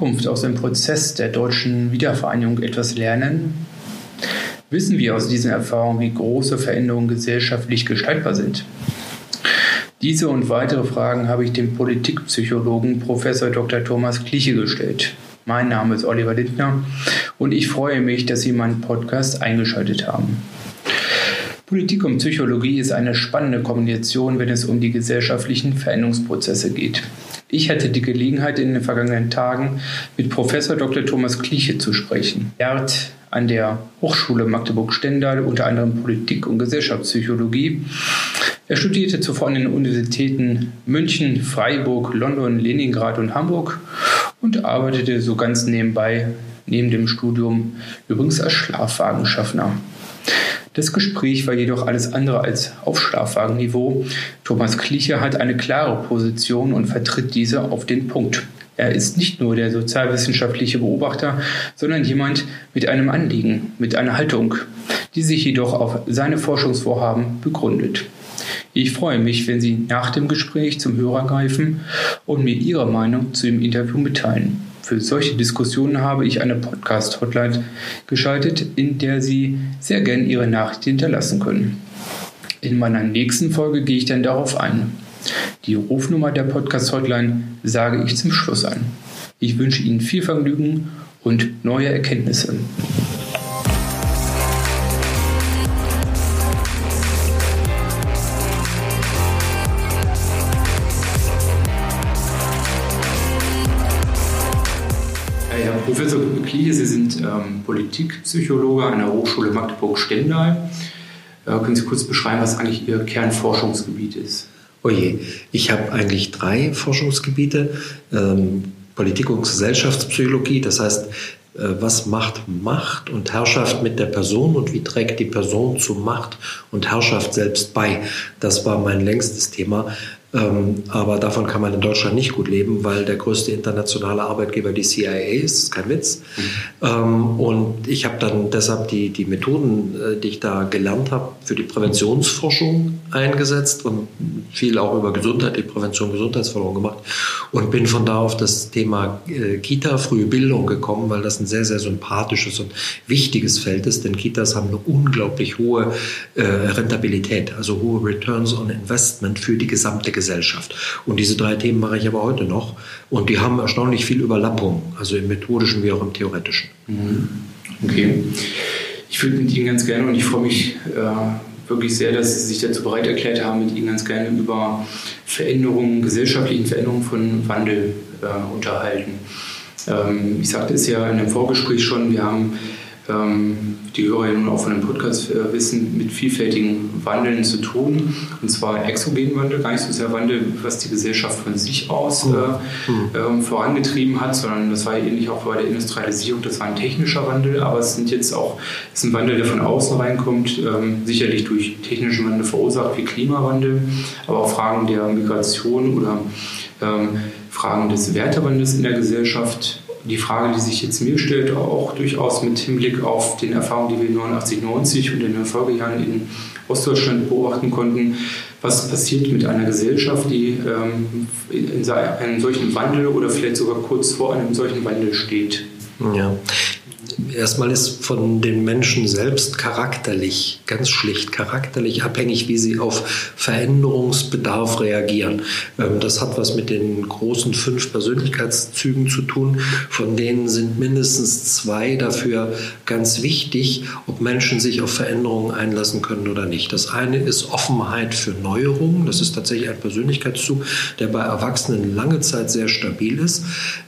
Zukunft aus dem Prozess der deutschen Wiedervereinigung etwas lernen? Wissen wir aus diesen Erfahrungen, wie große Veränderungen gesellschaftlich gestaltbar sind? Diese und weitere Fragen habe ich dem Politikpsychologen Prof. Dr. Thomas Kliche gestellt. Mein Name ist Oliver Lindner und ich freue mich, dass Sie meinen Podcast eingeschaltet haben. Politik und Psychologie ist eine spannende Kombination, wenn es um die gesellschaftlichen Veränderungsprozesse geht. Ich hatte die Gelegenheit, in den vergangenen Tagen mit Professor Dr. Thomas Kliche zu sprechen. Er hat an der Hochschule Magdeburg-Stendal unter anderem Politik- und Gesellschaftspsychologie. Er studierte zuvor an den Universitäten München, Freiburg, London, Leningrad und Hamburg und arbeitete so ganz nebenbei neben dem Studium übrigens als Schlafwagenschaffner. Das Gespräch war jedoch alles andere als auf Schlafwagenniveau. Thomas Kliche hat eine klare Position und vertritt diese auf den Punkt. Er ist nicht nur der sozialwissenschaftliche Beobachter, sondern jemand mit einem Anliegen, mit einer Haltung, die sich jedoch auf seine Forschungsvorhaben begründet. Ich freue mich, wenn Sie nach dem Gespräch zum Hörer greifen und mir Ihre Meinung zu dem Interview mitteilen. Für solche Diskussionen habe ich eine Podcast-Hotline geschaltet, in der Sie sehr gern Ihre Nachricht hinterlassen können. In meiner nächsten Folge gehe ich dann darauf ein. Die Rufnummer der Podcast-Hotline sage ich zum Schluss an. Ich wünsche Ihnen viel Vergnügen und neue Erkenntnisse. Professor Klie, Sie sind ähm, Politikpsychologe an der Hochschule Magdeburg-Stendal. Äh, können Sie kurz beschreiben, was eigentlich Ihr Kernforschungsgebiet ist? Oje, oh ich habe eigentlich drei Forschungsgebiete. Ähm, Politik- und Gesellschaftspsychologie, das heißt, äh, was macht Macht und Herrschaft mit der Person und wie trägt die Person zu Macht und Herrschaft selbst bei? Das war mein längstes Thema. Ähm, aber davon kann man in Deutschland nicht gut leben, weil der größte internationale Arbeitgeber die CIA ist, das ist kein Witz. Mhm. Ähm, und ich habe dann deshalb die, die Methoden, äh, die ich da gelernt habe, für die Präventionsforschung eingesetzt und viel auch über Gesundheit, die Prävention, Gesundheitsförderung gemacht und bin von da auf das Thema äh, Kita, frühe Bildung gekommen, weil das ein sehr, sehr sympathisches und wichtiges Feld ist, denn Kitas haben eine unglaublich hohe äh, Rentabilität, also hohe Returns on Investment für die gesamte Gesellschaft. Und diese drei Themen mache ich aber heute noch. Und die haben erstaunlich viel Überlappung, also im methodischen wie auch im theoretischen. Mhm. Okay. Ich würde mit Ihnen ganz gerne und ich freue mich äh, wirklich sehr, dass Sie sich dazu bereit erklärt haben, mit Ihnen ganz gerne über Veränderungen, gesellschaftlichen Veränderungen von Wandel äh, unterhalten. Ähm, ich sagte es ja in dem Vorgespräch schon, wir haben die Hörer ja nun auch von dem Podcast äh, wissen, mit vielfältigen Wandeln zu tun. Und zwar exogenen Wandel, gar nicht so sehr Wandel, was die Gesellschaft von sich aus mhm. äh, äh, vorangetrieben hat, sondern das war ähnlich auch bei der Industrialisierung, das war ein technischer Wandel, aber es sind jetzt auch, es ist ein Wandel, der von außen reinkommt, ähm, sicherlich durch technischen Wandel verursacht, wie Klimawandel, aber auch Fragen der Migration oder ähm, Fragen des Wertewandels in der Gesellschaft die Frage, die sich jetzt mir stellt, auch durchaus mit Hinblick auf den Erfahrungen, die wir 89, 90 und in den Folgejahren in Ostdeutschland beobachten konnten, was passiert mit einer Gesellschaft, die ähm, in einem solchen Wandel oder vielleicht sogar kurz vor einem solchen Wandel steht? Ja, erstmal ist von den Menschen selbst charakterlich, ganz schlicht charakterlich abhängig, wie sie auf Veränderungsbedarf reagieren. Ähm, das hat was mit den großen fünf Persönlichkeitszügen zu tun. Von denen sind mindestens zwei dafür ganz wichtig, ob Menschen sich auf Veränderungen einlassen können oder nicht. Das eine ist Offenheit für Neuerungen. Das ist tatsächlich ein Persönlichkeitszug, der bei Erwachsenen lange Zeit sehr stabil ist.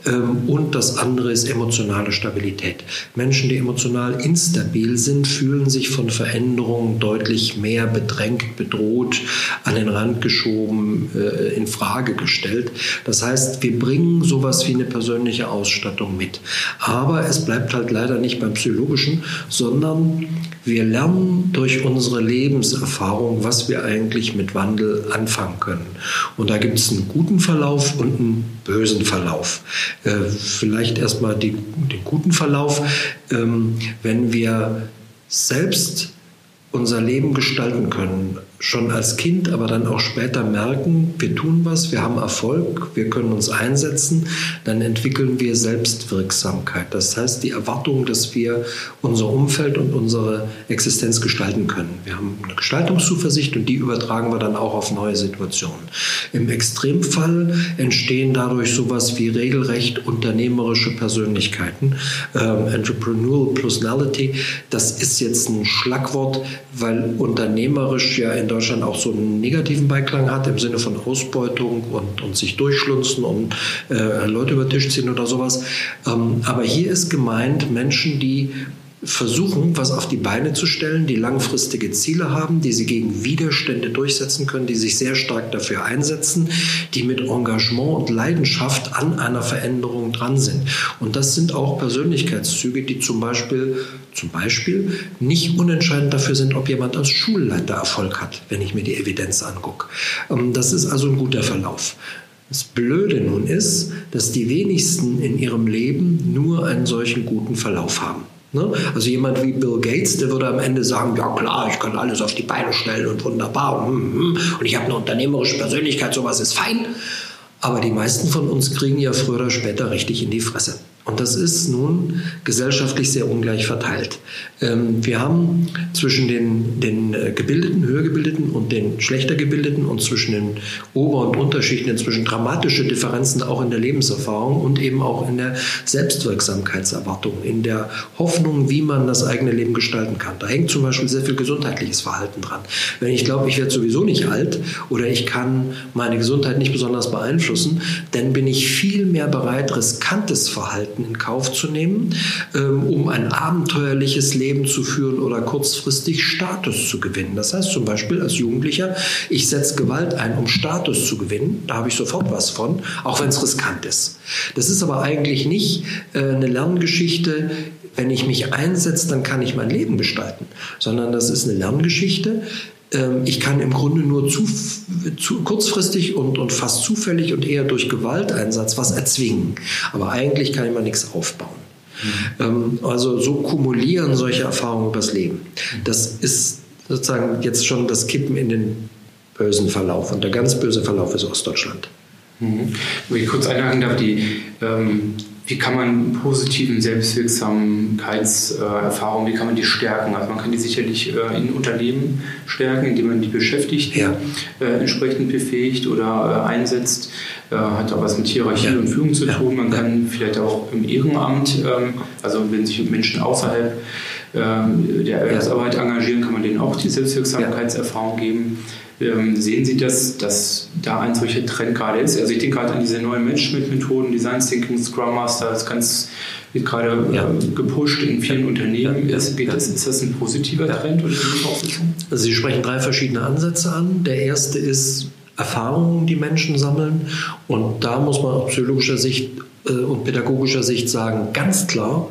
Ähm, und das andere ist emotionale Stabilität. Menschen, die emotional instabil sind, fühlen sich von Veränderungen deutlich mehr bedrängt, bedroht, an den Rand geschoben, äh, in Frage gestellt. Das heißt, wir bringen sowas wie eine persönliche Ausstattung mit. Aber es bleibt halt leider nicht beim Psychologischen, sondern wir lernen durch unsere Lebenserfahrung, was wir eigentlich mit Wandel anfangen können. Und da gibt es einen guten Verlauf und einen bösen Verlauf. Äh, vielleicht erstmal den guten Verlauf. Ähm, wenn wir selbst unser Leben gestalten können, schon als Kind, aber dann auch später merken, wir tun was, wir haben Erfolg, wir können uns einsetzen, dann entwickeln wir Selbstwirksamkeit. Das heißt, die Erwartung, dass wir unser Umfeld und unsere Existenz gestalten können. Wir haben eine Gestaltungszuversicht und die übertragen wir dann auch auf neue Situationen. Im Extremfall entstehen dadurch sowas wie regelrecht unternehmerische Persönlichkeiten. Ähm, Entrepreneurial Personality, das ist jetzt ein Schlagwort, weil unternehmerisch ja in Deutschland auch so einen negativen Beiklang hat im Sinne von Ausbeutung und, und sich durchschlunzen und äh, Leute über den Tisch ziehen oder sowas. Ähm, aber hier ist gemeint Menschen, die versuchen, was auf die Beine zu stellen, die langfristige Ziele haben, die sie gegen Widerstände durchsetzen können, die sich sehr stark dafür einsetzen, die mit Engagement und Leidenschaft an einer Veränderung dran sind. Und das sind auch Persönlichkeitszüge, die zum Beispiel, zum Beispiel nicht unentscheidend dafür sind, ob jemand als Schulleiter Erfolg hat, wenn ich mir die Evidenz angucke. Ähm, das ist also ein guter Verlauf. Das Blöde nun ist, dass die wenigsten in ihrem Leben nur einen solchen guten Verlauf haben. Ne? Also jemand wie Bill Gates, der würde am Ende sagen, ja klar, ich kann alles auf die Beine stellen und wunderbar hm, hm, und ich habe eine unternehmerische Persönlichkeit, sowas ist fein. Aber die meisten von uns kriegen ja früher oder später richtig in die Fresse. Und das ist nun gesellschaftlich sehr ungleich verteilt. Ähm, wir haben zwischen den, den äh, gebildeten, höher gebildeten und den schlechter gebildeten und zwischen den Ober- und Unterschichten inzwischen dramatische Differenzen auch in der Lebenserfahrung und eben auch in der Selbstwirksamkeitserwartung, in der Hoffnung, wie man das eigene Leben gestalten kann. Da hängt zum Beispiel sehr viel gesundheitliches Verhalten dran. Wenn ich glaube, ich werde sowieso nicht alt oder ich kann meine Gesundheit nicht besonders beeinflussen, dann bin ich viel mehr bereit, riskantes Verhalten Verhalten in Kauf zu nehmen, ähm, um ein abenteuerliches Leben zu führen oder kurzfristig Status zu gewinnen. Das heißt zum Beispiel als Jugendlicher, ich setze Gewalt ein, um Status zu gewinnen. Da habe ich sofort was von, auch wenn es riskant ist. Das ist aber eigentlich nicht äh, eine Lerngeschichte, wenn ich mich einsetze, dann kann ich mein Leben gestalten, sondern das ist eine Lerngeschichte, ich kann im Grunde nur zu, zu kurzfristig und, und fast zufällig und eher durch Gewalteinsatz was erzwingen. Aber eigentlich kann ich mal nichts aufbauen. Mhm. Also so kumulieren solche Erfahrungen übers Leben. Das ist sozusagen jetzt schon das Kippen in den bösen Verlauf. Und der ganz böse Verlauf ist Ostdeutschland. Mhm. Wenn ich kurz einhaken darf, die, ähm, wie kann man positiven Selbstwirksamkeitserfahrungen, wie kann man die stärken? Also man kann die sicherlich äh, in Unternehmen stärken, indem man die Beschäftigten ja. äh, entsprechend befähigt oder äh, einsetzt. Hat auch was mit Hierarchie ja. und Führung zu tun. Man kann vielleicht auch im Ehrenamt, ähm, also wenn sich Menschen außerhalb ähm, der Erwerbsarbeit engagieren, kann man denen auch die Selbstwirksamkeitserfahrung geben. Ähm, sehen Sie, dass, dass da ein solcher Trend gerade ist? Also ich denke gerade an diese neuen Management-Methoden, Design Thinking, Scrum Master, das ganz wird gerade ja. äh, gepusht in vielen Unternehmen. Ja. Ist, das, ist das ein positiver Trend oder Also Sie sprechen drei verschiedene Ansätze an. Der erste ist Erfahrungen, die Menschen sammeln. Und da muss man aus psychologischer Sicht äh, und pädagogischer Sicht sagen, ganz klar,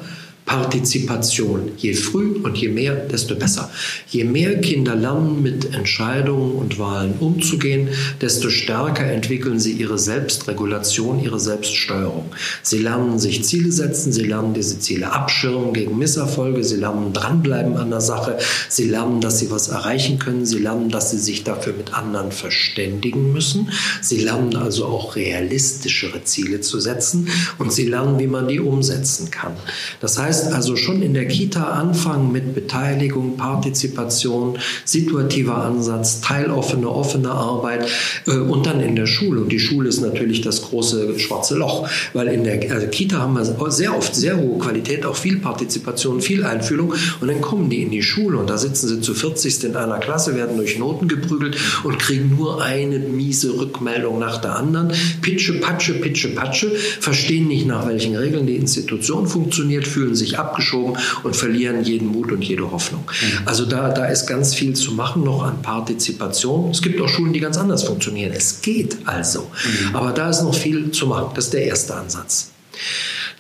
Partizipation. Je früh und je mehr, desto besser. Je mehr Kinder lernen, mit Entscheidungen und Wahlen umzugehen, desto stärker entwickeln sie ihre Selbstregulation, ihre Selbststeuerung. Sie lernen sich Ziele setzen, sie lernen diese Ziele abschirmen gegen Misserfolge, sie lernen dranbleiben an der Sache, sie lernen, dass sie was erreichen können, sie lernen, dass sie sich dafür mit anderen verständigen müssen, sie lernen also auch realistischere Ziele zu setzen und sie lernen, wie man die umsetzen kann. Das heißt, heißt also schon in der Kita anfangen mit Beteiligung, Partizipation, situativer Ansatz, teiloffene, offene Arbeit äh, und dann in der Schule. Und die Schule ist natürlich das große schwarze Loch, weil in der also Kita haben wir sehr oft sehr hohe Qualität, auch viel Partizipation, viel Einfühlung und dann kommen die in die Schule und da sitzen sie zu 40 in einer Klasse, werden durch Noten geprügelt und kriegen nur eine miese Rückmeldung nach der anderen. Pitsche, Patsche, Pitsche, Patsche, verstehen nicht nach welchen Regeln die Institution funktioniert, fühlen sich sich abgeschoben und verlieren jeden Mut und jede Hoffnung. Mhm. Also da, da ist ganz viel zu machen noch an Partizipation. Es gibt auch Schulen, die ganz anders funktionieren. Es geht also. Mhm. Aber da ist noch viel zu machen. Das ist der erste Ansatz.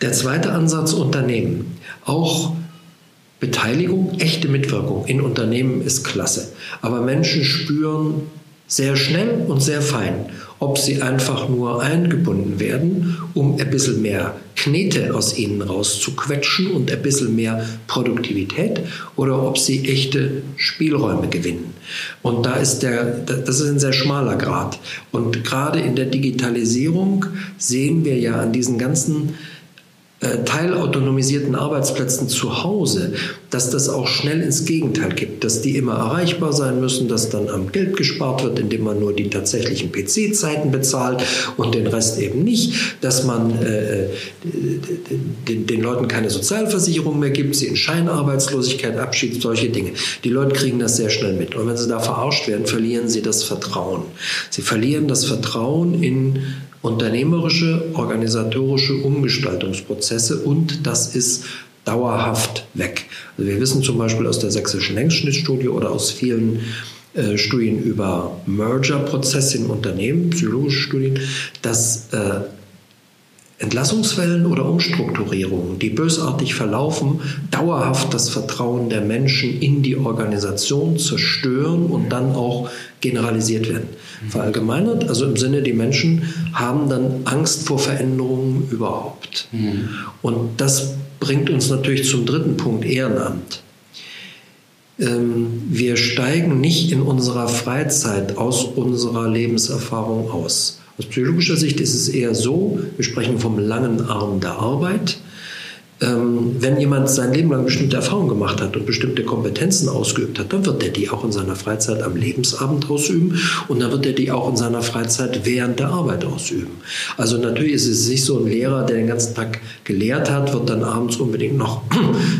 Der zweite Ansatz Unternehmen. Auch Beteiligung, echte Mitwirkung in Unternehmen ist klasse. Aber Menschen spüren sehr schnell und sehr fein, ob sie einfach nur eingebunden werden, um ein bisschen mehr Knete aus ihnen rauszuquetschen und ein bisschen mehr Produktivität oder ob sie echte Spielräume gewinnen. Und da ist der, das ist ein sehr schmaler Grad. Und gerade in der Digitalisierung sehen wir ja an diesen ganzen äh, teilautonomisierten Arbeitsplätzen zu Hause, dass das auch schnell ins Gegenteil gibt, dass die immer erreichbar sein müssen, dass dann am Geld gespart wird, indem man nur die tatsächlichen PC-Zeiten bezahlt und den Rest eben nicht, dass man äh, den, den, Leuten keine Sozialversicherung mehr gibt, sie in Scheinarbeitslosigkeit abschiebt, solche Dinge. Die Leute kriegen das sehr schnell mit. Und wenn sie da verarscht werden, verlieren sie das Vertrauen. Sie verlieren das Vertrauen in unternehmerische, organisatorische Umgestaltungsprozesse und das ist dauerhaft weg. Also wir wissen zum Beispiel aus der sächsischen Längsschnittstudie oder aus vielen äh, Studien über Merger-Prozesse in Unternehmen, psychologische Studien, dass äh, Entlassungswellen oder Umstrukturierungen, die bösartig verlaufen, dauerhaft das Vertrauen der Menschen in die Organisation zerstören und dann auch generalisiert werden. Verallgemeinert, also im Sinne, die Menschen haben dann Angst vor Veränderungen überhaupt. Mhm. Und das bringt uns natürlich zum dritten Punkt, Ehrenamt. Ähm, wir steigen nicht in unserer Freizeit aus unserer Lebenserfahrung aus. Aus psychologischer Sicht ist es eher so, wir sprechen vom langen Arm der Arbeit. Ähm, wenn jemand sein Leben lang bestimmte Erfahrungen gemacht hat und bestimmte Kompetenzen ausgeübt hat, dann wird er die auch in seiner Freizeit am Lebensabend ausüben und dann wird er die auch in seiner Freizeit während der Arbeit ausüben. Also natürlich ist es nicht so ein Lehrer, der den ganzen Tag gelehrt hat, wird dann abends unbedingt noch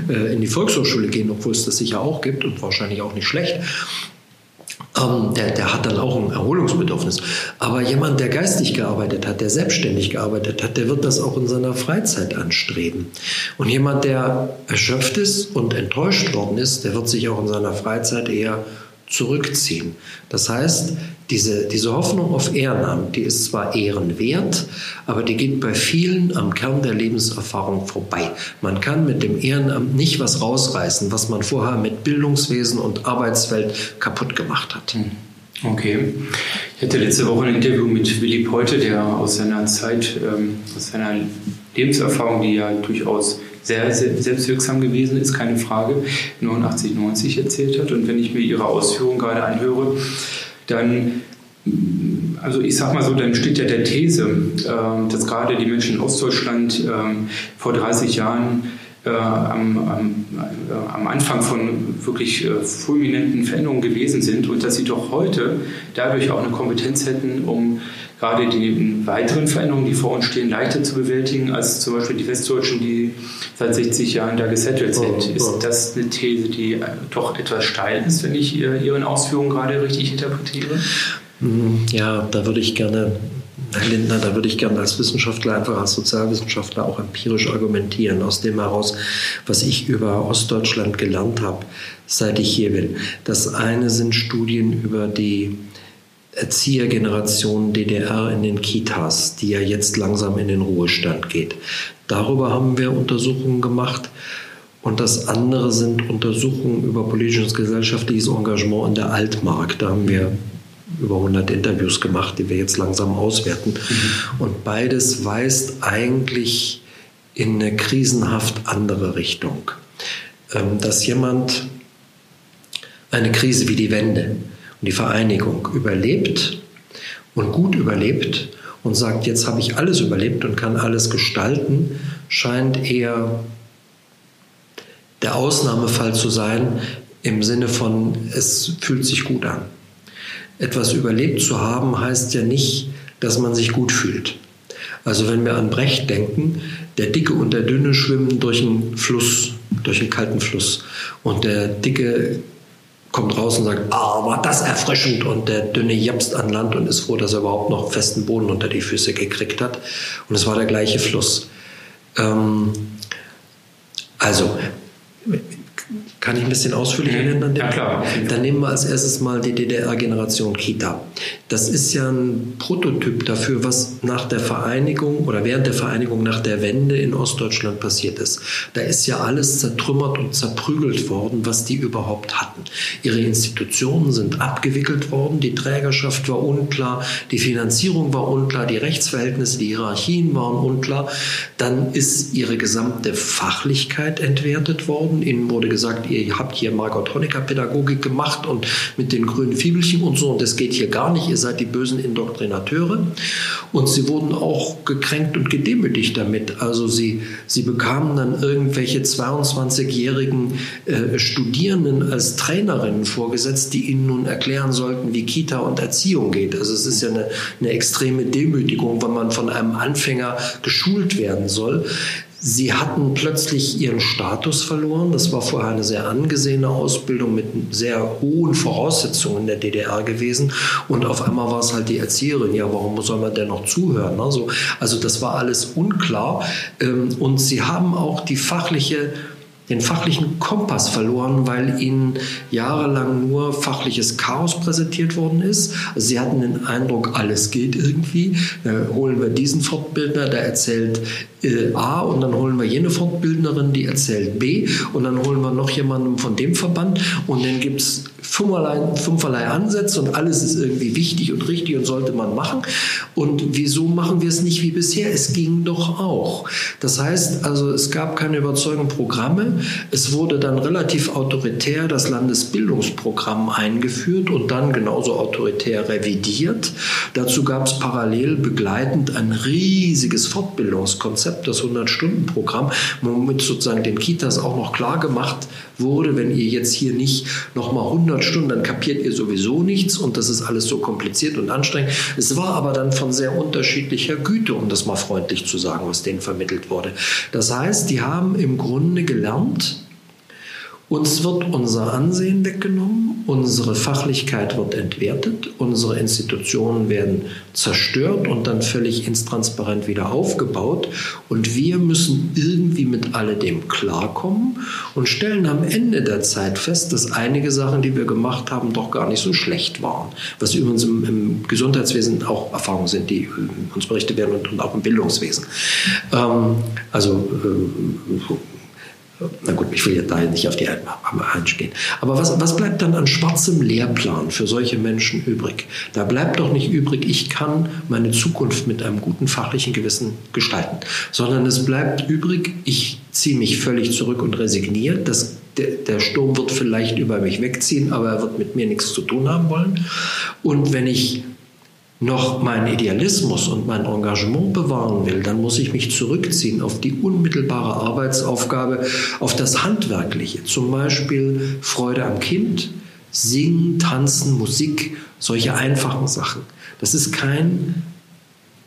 äh, in die Volkshochschule gehen, obwohl es das sicher auch gibt und wahrscheinlich auch nicht schlecht. Ähm, der, der hat dann auch ein Erholungsbedürfnis. Aber jemand, der geistig gearbeitet hat, der selbstständig gearbeitet hat, der wird das auch in seiner Freizeit anstreben. Und jemand, der erschöpft ist und enttäuscht worden ist, der wird sich auch in seiner Freizeit eher zurückziehen. Das heißt, diese, diese Hoffnung auf Ehrenamt, die ist zwar ehrenwert, aber die geht bei vielen am Kern der Lebenserfahrung vorbei. Man kann mit dem Ehrenamt nicht was rausreißen, was man vorher mit Bildungswesen und Arbeitswelt kaputt gemacht hat. Hm. Okay. Ich hatte letzte Woche ein Interview mit Willi Peute, der aus seiner Zeit, ähm, aus seiner Lebenserfahrung, die ja durchaus sehr, sehr selbstwirksam gewesen ist, keine Frage, 89, 90 erzählt hat. Und wenn ich mir Ihre Ausführungen gerade anhöre, dann, also ich sag mal so, dann steht ja der These, äh, dass gerade die Menschen in Ostdeutschland äh, vor 30 Jahren äh, am, am, äh, am, Anfang von wirklich äh, fulminanten Veränderungen gewesen sind und dass sie doch heute dadurch auch eine Kompetenz hätten, um gerade die weiteren Veränderungen, die vor uns stehen, leichter zu bewältigen als zum Beispiel die Westdeutschen, die seit 60 Jahren da gesettelt sind. Ist das eine These, die äh, doch etwas steil ist, wenn ich Ihren Ausführungen gerade richtig interpretiere? Hm, ja, da würde ich gerne Herr Lindner, da würde ich gerne als Wissenschaftler, einfach als Sozialwissenschaftler auch empirisch argumentieren, aus dem heraus, was ich über Ostdeutschland gelernt habe, seit ich hier bin. Das eine sind Studien über die Erziehergeneration DDR in den Kitas, die ja jetzt langsam in den Ruhestand geht. Darüber haben wir Untersuchungen gemacht. Und das andere sind Untersuchungen über politisches gesellschaftliches Engagement in der Altmark. Da haben wir über 100 Interviews gemacht, die wir jetzt langsam auswerten. Mhm. Und beides weist eigentlich in eine krisenhaft andere Richtung. Ähm, dass jemand eine Krise wie die Wende, und die Vereinigung überlebt und gut überlebt und sagt, jetzt habe ich alles überlebt und kann alles gestalten, scheint eher der Ausnahmefall zu sein im Sinne von, es fühlt sich gut an. Etwas überlebt zu haben heißt ja nicht, dass man sich gut fühlt. Also wenn wir an Brecht denken, der Dicke und der Dünne schwimmen durch einen Fluss, durch einen kalten Fluss. Und der Dicke kommt raus und sagt, ah, war das erfrischend und der Dünne japst an Land und ist froh, dass er überhaupt noch festen Boden unter die Füße gekriegt hat. Und es war der gleiche Fluss. Ähm, also, Kann ich ein bisschen ausführlicher mhm. nennen? Ja, klar. Dann nehmen wir als erstes mal die DDR-Generation Kita. Das ist ja ein Prototyp dafür, was nach der Vereinigung oder während der Vereinigung nach der Wende in Ostdeutschland passiert ist. Da ist ja alles zertrümmert und zerprügelt worden, was die überhaupt hatten. Ihre Institutionen sind abgewickelt worden, die Trägerschaft war unklar, die Finanzierung war unklar, die Rechtsverhältnisse, die Hierarchien waren unklar. Dann ist ihre gesamte Fachlichkeit entwertet worden. Ihnen wurde gesagt, ihr habt hier Margot Honecker Pädagogik gemacht und mit den grünen Fiebelchen und so und das geht hier gar nicht, ihr seid die bösen Indoktrinateure. Und sie wurden auch gekränkt und gedemütigt damit. Also sie, sie bekamen dann irgendwelche 22-jährigen äh, Studierenden als Trainerinnen vorgesetzt, die ihnen nun erklären sollten, wie Kita und Erziehung geht. Also es ist ja eine, eine extreme Demütigung, wenn man von einem Anfänger geschult werden soll. Sie hatten plötzlich ihren Status verloren. Das war vorher eine sehr angesehene Ausbildung mit sehr hohen Voraussetzungen in der DDR gewesen. Und auf einmal war es halt die Erzieherin. Ja, warum soll man denn noch zuhören? Also, also das war alles unklar. Ähm, und sie haben auch die fachliche den fachlichen Kompass verloren, weil ihnen jahrelang nur fachliches Chaos präsentiert worden ist. Also sie hatten den Eindruck, alles geht irgendwie. Da holen wir diesen Fortbildner, der erzählt äh, A und dann holen wir jene Fortbildnerin, die erzählt B und dann holen wir noch jemanden von dem Verband und dann gibt es fünferlei, fünferlei Ansätze und alles ist irgendwie wichtig und richtig und sollte man machen. Und wieso machen wir es nicht wie bisher? Es ging doch auch. Das heißt also, es gab keine überzeugenden Programme. Es wurde dann relativ autoritär das Landesbildungsprogramm eingeführt und dann genauso autoritär revidiert. Dazu gab es parallel begleitend ein riesiges Fortbildungskonzept Konzept, das 100-Stunden-Programm, womit sozusagen den Kitas auch noch klar gemacht wurde, wenn ihr jetzt hier nicht nochmal 100 Stunden, dann kapiert ihr sowieso nichts und das ist alles so kompliziert und anstrengend. Es war aber dann von sehr unterschiedlicher Güte, um das mal freundlich zu sagen, was denen vermittelt wurde. Das heißt, die haben im Grunde gelernt, uns wird unser Ansehen weggenommen, unsere Fachlichkeit wird entwertet, unsere Institutionen werden zerstört und dann völlig intransparent wieder aufgebaut. Und wir müssen irgendwie mit alledem klarkommen und stellen am Ende der Zeit fest, dass einige Sachen, die wir gemacht haben, doch gar nicht so schlecht waren. Was übrigens im, im Gesundheitswesen auch Erfahrungen sind, die uns berichtet werden und, und auch im Bildungswesen. Ähm, also äh, na gut, ich will jetzt da nicht auf die eingehen. Aber was, was bleibt dann an schwarzem Lehrplan für solche Menschen übrig? Da bleibt doch nicht übrig, ich kann meine Zukunft mit einem guten fachlichen Gewissen gestalten, sondern es bleibt übrig, ich ziehe mich völlig zurück und resigniere. Das der, der, Sturm wird vielleicht über mich wegziehen, aber er wird mit mir nichts zu tun haben wollen. Und wenn ich noch meinen Idealismus und mein Engagement bewahren will, dann muss ich mich zurückziehen auf die unmittelbare Arbeitsaufgabe, auf das Handwerkliche, zum Beispiel Freude am Kind, Singen, Tanzen, Musik, solche einfachen Sachen. Das ist kein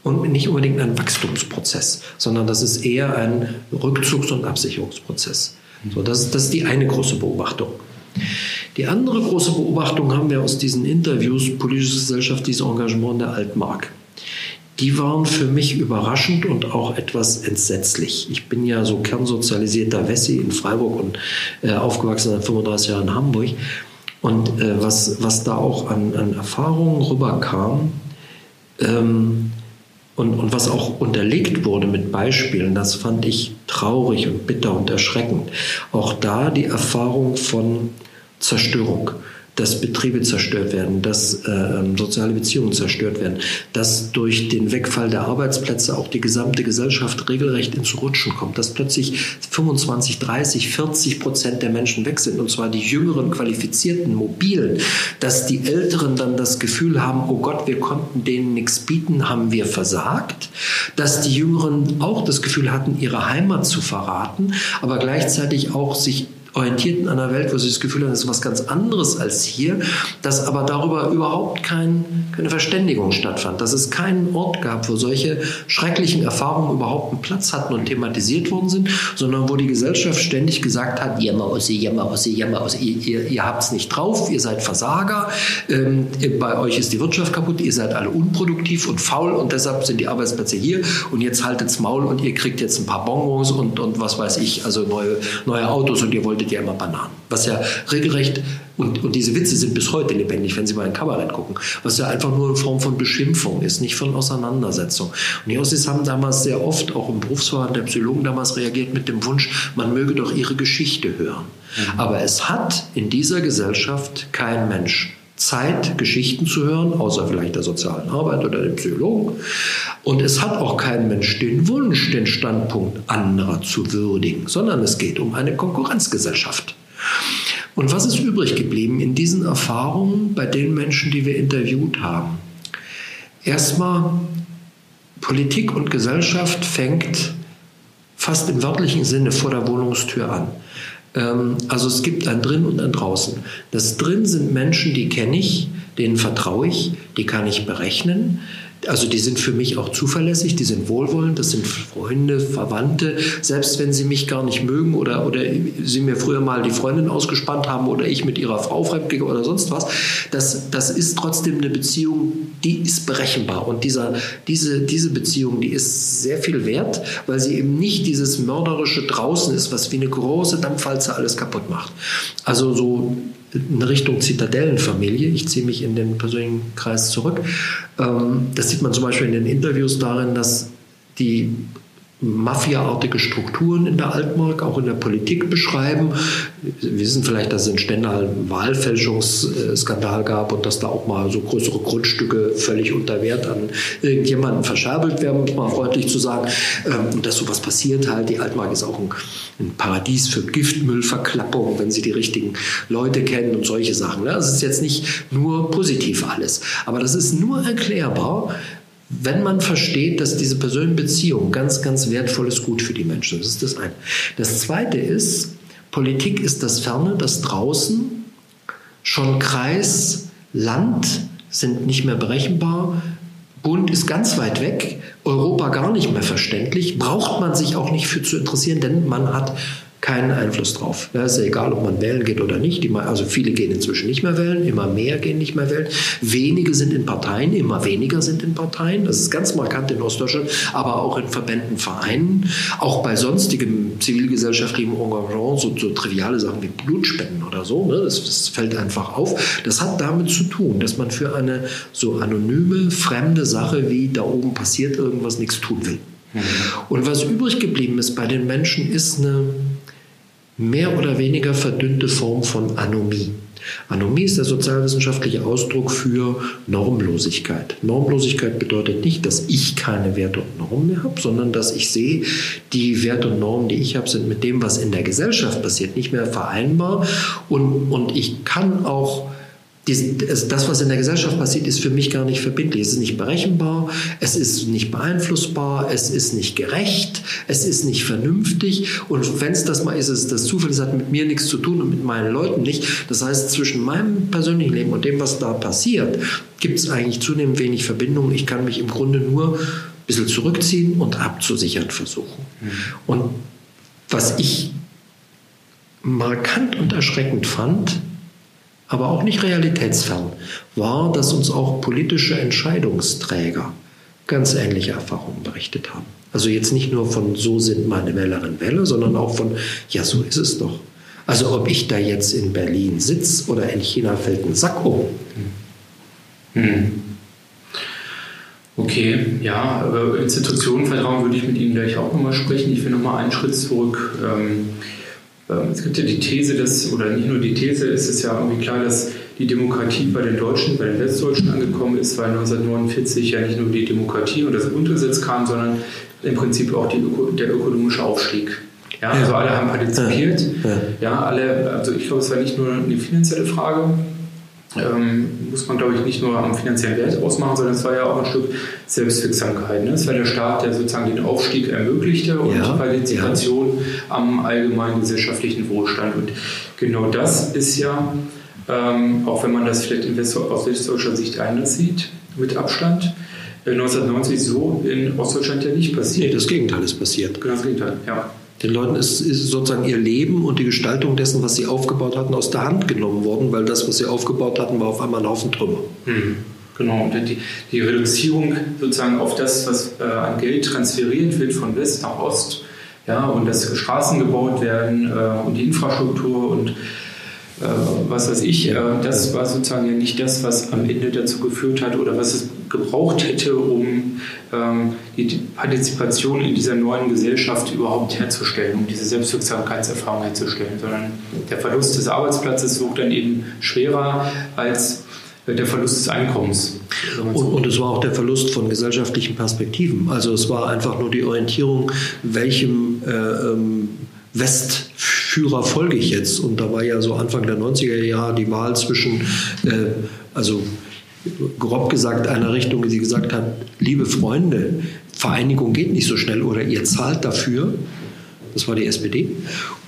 und nicht unbedingt ein Wachstumsprozess, sondern das ist eher ein Rückzugs- und Absicherungsprozess. So, das, das ist die eine große Beobachtung. Die andere große Beobachtung haben wir aus diesen Interviews politische gesellschaftliches Engagement der Altmark. Die waren für mich überraschend und auch etwas entsetzlich. Ich bin ja so kernsozialisierter Wessi in Freiburg und äh, aufgewachsen seit 35 Jahren in Hamburg. Und äh, was, was da auch an, an Erfahrungen rüberkam ähm, und, und was auch unterlegt wurde mit Beispielen, das fand ich traurig und bitter und erschreckend. Auch da die Erfahrung von Zerstörung, dass Betriebe zerstört werden, dass äh, soziale Beziehungen zerstört werden, dass durch den Wegfall der Arbeitsplätze auch die gesamte Gesellschaft regelrecht ins Rutschen kommt, dass plötzlich 25, 30, 40 Prozent der Menschen weg sind, und zwar die jüngeren, qualifizierten, mobilen, dass die Älteren dann das Gefühl haben, oh Gott, wir konnten denen nichts bieten, haben wir versagt, dass die Jüngeren auch das Gefühl hatten, ihre Heimat zu verraten, aber gleichzeitig auch sich orientierten einer Welt, wo sie das Gefühl haben, das ist was ganz anderes als hier, dass aber darüber überhaupt kein, keine Verständigung stattfand, dass es keinen Ort gab, wo solche schrecklichen Erfahrungen überhaupt einen Platz hatten und thematisiert worden sind, sondern wo die Gesellschaft ständig gesagt hat, jammer aus, jammer aus, jammer aus, ihr, ihr, ihr habt es nicht drauf, ihr seid Versager, ähm, bei euch ist die Wirtschaft kaputt, ihr seid alle unproduktiv und faul und deshalb sind die Arbeitsplätze hier und jetzt haltet's Maul und ihr kriegt jetzt ein paar Bonbons und, und was weiß ich, also neue, neue Autos und ihr wollt wolltet ihr immer Bananen. Was ja regelrecht, und, und diese Witze sind bis heute lebendig, wenn Sie mal in Kabarett gucken, was ja einfach nur eine Form von Beschimpfung ist, nicht von Auseinandersetzung. Und die Ossis haben damals sehr oft, auch im Berufsverhalten der Psychologen damals reagiert mit dem Wunsch, man möge doch ihre Geschichte hören. Mhm. Aber es hat in dieser Gesellschaft kein Mensch Zeit, Geschichten zu hören, außer vielleicht der sozialen Arbeit oder dem Psychologen. Und es hat auch kein Mensch den Wunsch, den Standpunkt anderer zu würdigen, sondern es geht um eine Konkurrenzgesellschaft. Und was ist übrig geblieben in diesen Erfahrungen bei den Menschen, die wir interviewt haben? Erstmal, Politik und Gesellschaft fängt fast im wörtlichen Sinne vor der Wohnungstür an. Ähm, also es gibt ein Drin und ein Draußen. Das Drin sind Menschen, die kenne ich, denen vertraue ich, die kann ich berechnen. Also die sind für mich auch zuverlässig, die sind wohlwollend, das sind Freunde, Verwandte, selbst wenn sie mich gar nicht mögen oder, oder sie mir früher mal die Freundin ausgespannt haben oder ich mit ihrer Frau fremdgehe oder sonst was, das, das ist trotzdem eine Beziehung, die ist berechenbar. Und dieser, diese, diese Beziehung, die ist sehr viel wert, weil sie eben nicht dieses mörderische draußen ist, was wie eine große Dampfwalze alles kaputt macht. Also so in Richtung Zitadellenfamilie. Ich ziehe mich in den persönlichen Kreis zurück. Ähm, das sieht man zum Beispiel in den Interviews darin, dass die mafiaartige Strukturen in der Altmark, auch in der Politik beschreiben. Wir wissen vielleicht, dass es in Stendal einen Wahlfälschungsskandal gab und dass da auch mal so größere Grundstücke völlig unter Wert an irgendjemanden verscherbelt werden, um es mal freundlich zu sagen. Ähm, und dass sowas passiert halt. Die Altmark ist auch ein, ein Paradies für Giftmüllverklappung, wenn Sie die richtigen Leute kennen und solche Sachen. Das ist jetzt nicht nur positiv alles. Aber das ist nur erklärbar, wenn man versteht, dass diese persönliche Beziehung ganz, ganz wertvolles Gut für die Menschen ist. Das ist das eine. Das zweite ist, Politik ist das Ferne, das Draußen, schon Kreis, Land sind nicht mehr berechenbar, Bund ist ganz weit weg, Europa gar nicht mehr verständlich, braucht man sich auch nicht für zu interessieren, denn man hat keinen Einfluss drauf. Ja, ist ja egal, ob man wählen geht oder nicht. Die, also viele gehen inzwischen nicht mehr wählen, immer mehr gehen nicht mehr wählen. Wenige sind in Parteien, immer weniger sind in Parteien. Das ist ganz markant in Ostdeutschland, aber auch in Verbänden, Vereinen, auch bei sonstigem zivilgesellschaftlichem Engagement, so, so triviale Sachen wie Blutspenden oder so. Ne? Das, das fällt einfach auf. Das hat damit zu tun, dass man für eine so anonyme, fremde Sache wie da oben passiert irgendwas nichts tun will. Mhm. Und was übrig geblieben ist bei den Menschen, ist eine mehr oder weniger verdünnte Form von Anomie. Anomie ist der sozialwissenschaftliche Ausdruck für Normlosigkeit. Normlosigkeit bedeutet nicht, dass ich keine Werte und Normen mehr habe, sondern dass ich sehe, die Werte und Normen, die ich habe, sind mit dem, was in der Gesellschaft passiert, nicht mehr vereinbar. Und, und ich kann auch das, was in der Gesellschaft passiert, ist für mich gar nicht verbindlich. Es ist nicht berechenbar, es ist nicht beeinflussbar, es ist nicht gerecht, es ist nicht vernünftig. Und wenn es das mal ist, ist das Zufall, es hat mit mir nichts zu tun und mit meinen Leuten nicht. Das heißt, zwischen meinem persönlichen Leben und dem, was da passiert, gibt es eigentlich zunehmend wenig Verbindung. Ich kann mich im Grunde nur ein bisschen zurückziehen und abzusichern versuchen. Mhm. Und was ich markant und erschreckend fand, aber auch nicht realitätsfern, war, dass uns auch politische Entscheidungsträger ganz ähnliche Erfahrungen berichtet haben. Also jetzt nicht nur von so sind meine Wählerinnen Wähler, sondern auch von ja, so ist es doch. Also ob ich da jetzt in Berlin sitze oder in China fällt ein Sack um. Hm. Okay, ja, über Institutionenvertrauen würde ich mit Ihnen gleich auch nochmal sprechen. Ich will nochmal einen Schritt zurück. Ähm, es gibt ja die These, dass, oder nicht nur die These, es ist ja irgendwie klar, dass die Demokratie bei den Deutschen, bei den Westdeutschen angekommen ist, weil 1949 ja nicht nur die Demokratie und das Grundgesetz kam, sondern im Prinzip auch die, der ökonomische Aufstieg. Ja, also alle haben partizipiert. Ja, ja alle, also ich glaube, es war nicht nur eine finanzielle Frage, ähm, muss man, glaube ich, nicht nur am finanziellen Wert ausmachen, sondern es war ja auch ein Stück Selbstwirksamkeit. Ne? Es war der Staat, der sozusagen den Aufstieg ermöglichte und ja, Partizipation ja. am allgemeinen gesellschaftlichen Wohlstand. Und genau das ist ja, ähm, auch wenn man das vielleicht aus westdeutscher Sicht anders sieht, mit Abstand, 1990 äh, so in Ostdeutschland ja nicht passiert. Nee, das Gegenteil ist passiert. Genau das Gegenteil, ja. Den Leuten ist, ist, sozusagen ihr Leben und die Gestaltung dessen, was sie aufgebaut hatten, aus der Hand genommen worden, weil das, was sie aufgebaut hatten, war auf einmal ein Haufen Trümmer. Mhm. Genau, und die, die, Reduzierung sozusagen auf das, was äh, an Geld transferiert wird von West nach Ost, ja, und dass Straßen gebaut werden äh, und die Infrastruktur und äh, was weiß ich, äh, das war sozusagen ja nicht das, was am Ende dazu geführt hat oder was es gebraucht hätte, um ähm, die Partizipation in dieser neuen Gesellschaft überhaupt herzustellen, um diese Selbstwirksamkeitserfahrung herzustellen, sondern der Verlust des Arbeitsplatzes wog dann eben schwerer als der Verlust des Einkommens. Und, und, es war auch der Verlust von gesellschaftlichen Perspektiven. Also es war einfach nur die Orientierung, welchem äh, ähm, Westführer folge ich jetzt. Und da war ja so Anfang der 90er Jahre die Wahl zwischen, äh, also grob gesagt, einer Richtung, die gesagt hat, liebe Freunde, Vereinigung geht nicht so schnell oder ihr zahlt dafür. Das war die SPD.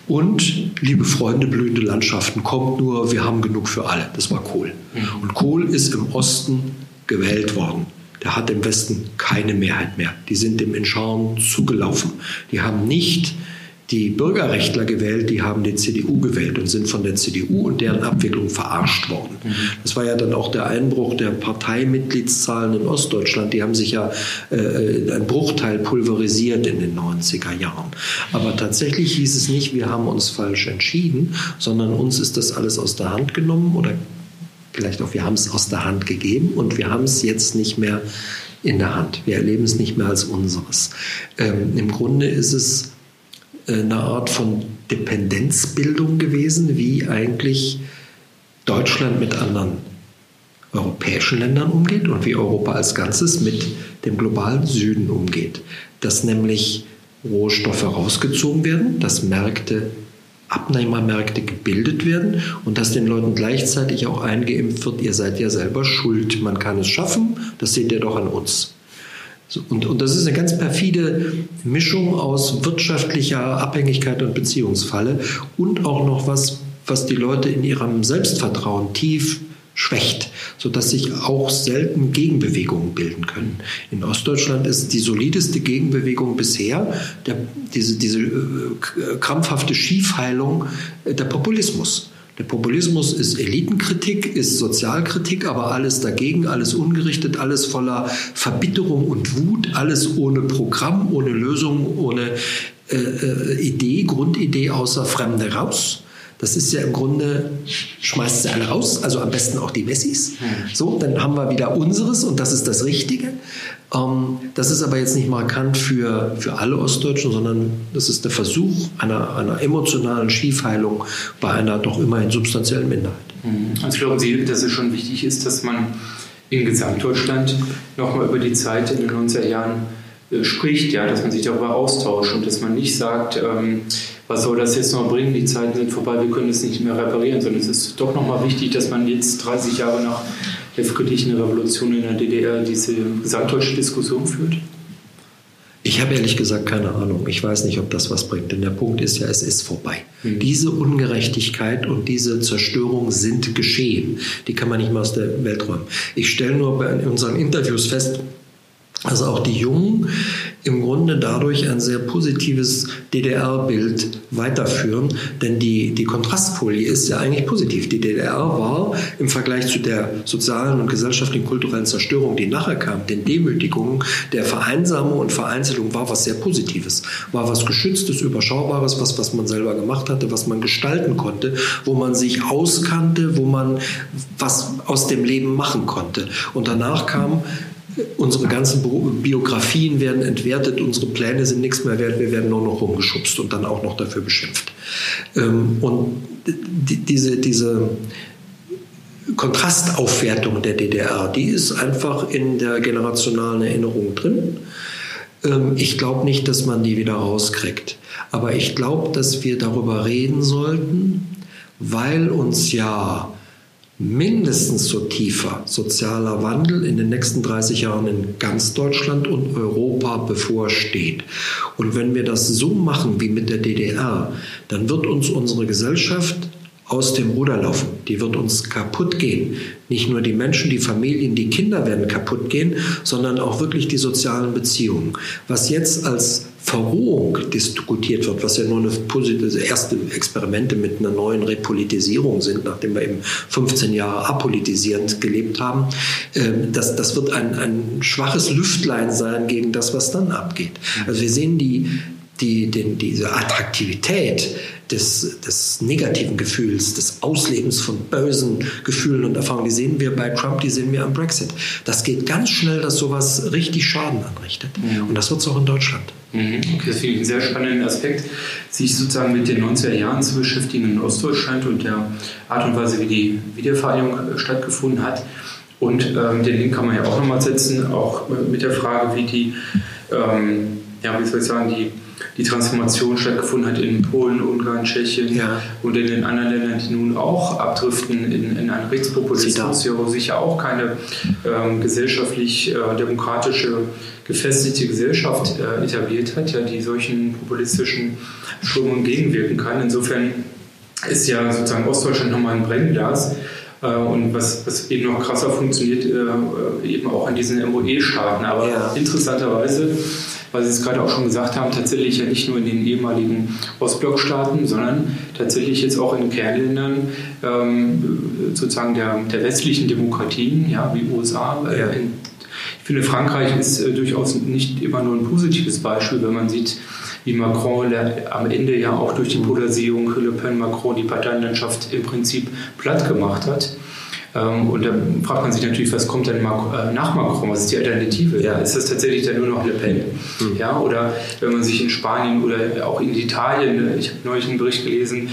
Und liebe Freunde, blühende Landschaften, kommt nur, wir haben genug für alle. Das war Kohl. Mhm. Und Kohl ist im Osten gewählt worden. Der hat im Westen keine Mehrheit mehr. Die sind dem Inschauen zugelaufen. Die haben nicht die Bürgerrechtler gewählt, die haben die CDU gewählt und sind von der CDU und deren Abwicklung verarscht worden. Mhm. Das war ja dann auch der Einbruch der Parteimitgliedszahlen in Ostdeutschland. Die haben sich ja äh, ein Bruchteil pulverisiert in den 90er Jahren. Aber tatsächlich hieß es nicht, wir haben uns falsch entschieden, sondern uns ist das alles aus der Hand genommen oder vielleicht auch wir haben es aus der Hand gegeben und wir haben es jetzt nicht mehr in der Hand. Wir erleben es nicht mehr als unseres. Ähm, Im Grunde ist es eine Art von Dependenzbildung gewesen, wie eigentlich Deutschland mit anderen europäischen Ländern umgeht und wie Europa als Ganzes mit dem globalen Süden umgeht. Dass nämlich Rohstoffe rausgezogen werden, dass Märkte, Abnehmermärkte gebildet werden und dass den Leuten gleichzeitig auch eingeimpft wird, ihr seid ja selber schuld, man kann es schaffen, das seht ihr doch an uns. Und, und das ist eine ganz perfide Mischung aus wirtschaftlicher Abhängigkeit und Beziehungsfalle und auch noch was, was die Leute in ihrem Selbstvertrauen tief schwächt, sodass sich auch selten Gegenbewegungen bilden können. In Ostdeutschland ist die solideste Gegenbewegung bisher der, diese, diese äh, krampfhafte Schiefheilung äh, der Populismus. Der Populismus ist Elitenkritik, ist Sozialkritik, aber alles dagegen, alles ungerichtet, alles voller Verbitterung und Wut, alles ohne Programm, ohne Lösung, ohne äh, äh Idee, Grundidee außer Fremde raus. Das ist ja im Grunde, schmeißt sie alle raus, also am besten auch die Messis. Hm. So, dann haben wir wieder unseres und das ist das Richtige. Ähm, das ist aber jetzt nicht markant für, für alle Ostdeutschen, sondern das ist der Versuch einer, einer emotionalen Schiefheilung bei einer doch immerhin substanziellen Minderheit. Hm. Also glauben Sie, dass es schon wichtig ist, dass man in Gesamtdeutschland nochmal über die Zeit in den 90er Jahren äh, spricht, ja, dass man sich darüber austauscht und dass man nicht sagt, ähm, was soll das jetzt noch bringen? Die Zeiten sind vorbei, wir können es nicht mehr reparieren, sondern es ist doch nochmal wichtig, dass man jetzt 30 Jahre nach der friedlichen Revolution in der DDR diese gesamtdeutsche Diskussion führt? Ich habe ehrlich gesagt keine Ahnung. Ich weiß nicht, ob das was bringt. Denn der Punkt ist ja, es ist vorbei. Mhm. Diese Ungerechtigkeit und diese Zerstörung sind geschehen. Die kann man nicht mehr aus der Welt räumen. Ich stelle nur bei unseren Interviews fest, also auch die Jungen im Grunde dadurch ein sehr positives DDR-Bild weiterführen, denn die, die Kontrastfolie ist ja eigentlich positiv. Die DDR war im Vergleich zu der sozialen und gesellschaftlichen, kulturellen Zerstörung, die nachher kam, den Demütigungen, der Vereinsamung und Vereinzelung, war was sehr Positives, war was Geschütztes, Überschaubares, was, was man selber gemacht hatte, was man gestalten konnte, wo man sich auskannte, wo man was aus dem Leben machen konnte. Und danach kam unsere ganzen Biografien werden entwertet, unsere Pläne sind nichts mehr wert, wir werden nur noch rumgeschubst und dann auch noch dafür beschimpft. Ähm, und diese, diese Kontrastaufwertung der DDR, die ist einfach in der generationalen Erinnerung drin. Ähm, ich glaube nicht, dass man die wieder rauskriegt. Aber ich glaube, dass wir darüber reden sollten, weil uns ja mindestens so tiefer sozialer Wandel in den nächsten 30 Jahren in ganz Deutschland und Europa bevorsteht. Und wenn wir das so machen wie mit der DDR, dann wird uns unsere Gesellschaft aus dem Ruder laufen. Die wird uns kaputt gehen. Nicht nur die Menschen, die Familien, die Kinder werden kaputt gehen, sondern auch wirklich die sozialen Beziehungen. Was jetzt als Verrohung diskutiert wird, was ja nur eine also erste Experimente mit einer neuen Repolitisierung sind, nachdem wir eben 15 Jahre apolitisierend gelebt haben, ähm, das, das wird ein, ein schwaches Lüftlein sein gegen das, was dann abgeht. Also wir sehen die die, den, diese Attraktivität des, des negativen Gefühls, des Auslebens von bösen Gefühlen und Erfahrungen, die sehen wir bei Trump, die sehen wir am Brexit. Das geht ganz schnell, dass sowas richtig Schaden anrichtet. Mhm. Und das wird es auch in Deutschland. Mhm. Okay, das finde ich einen sehr spannenden Aspekt, sich sozusagen mit den 90er Jahren zu beschäftigen in Ostdeutschland und der Art und Weise, wie die Wiedervereinigung äh, stattgefunden hat. Und ähm, den Link kann man ja auch nochmal setzen, auch äh, mit der Frage, wie die, ähm, ja, wie soll ich sagen, die die Transformation stattgefunden hat in Polen, Ungarn, Tschechien ja. und in den anderen Ländern, die nun auch abdriften in, in einen Rechtspopulismus, wo sich ja auch keine ähm, gesellschaftlich äh, demokratische, gefestigte Gesellschaft äh, etabliert hat, ja, die solchen populistischen Strömungen gegenwirken kann. Insofern ist ja sozusagen Ostdeutschland nochmal ein Brennglas. Äh, und was, was, eben noch krasser funktioniert, äh, eben auch an diesen MOE-Staaten. Aber ja. interessanterweise weil Sie es gerade auch schon gesagt haben, tatsächlich ja nicht nur in den ehemaligen Ostblockstaaten, sondern tatsächlich jetzt auch in Kernländern ähm, sozusagen der, der westlichen Demokratien, ja, wie USA. Äh, ja. In, ich finde, Frankreich ist äh, durchaus nicht immer nur ein positives Beispiel, wenn man sieht, wie Macron am Ende ja auch durch die Polarisierung Le Pen Macron die Parteienlandschaft im Prinzip platt gemacht hat. Ähm, und da fragt man sich natürlich, was kommt denn äh, nach Macron? Was ist die Alternative? Ja. Ist das tatsächlich dann nur noch Le Pen? Mhm. Ja, oder wenn man sich in Spanien oder auch in Italien, ich habe neulich einen Bericht gelesen,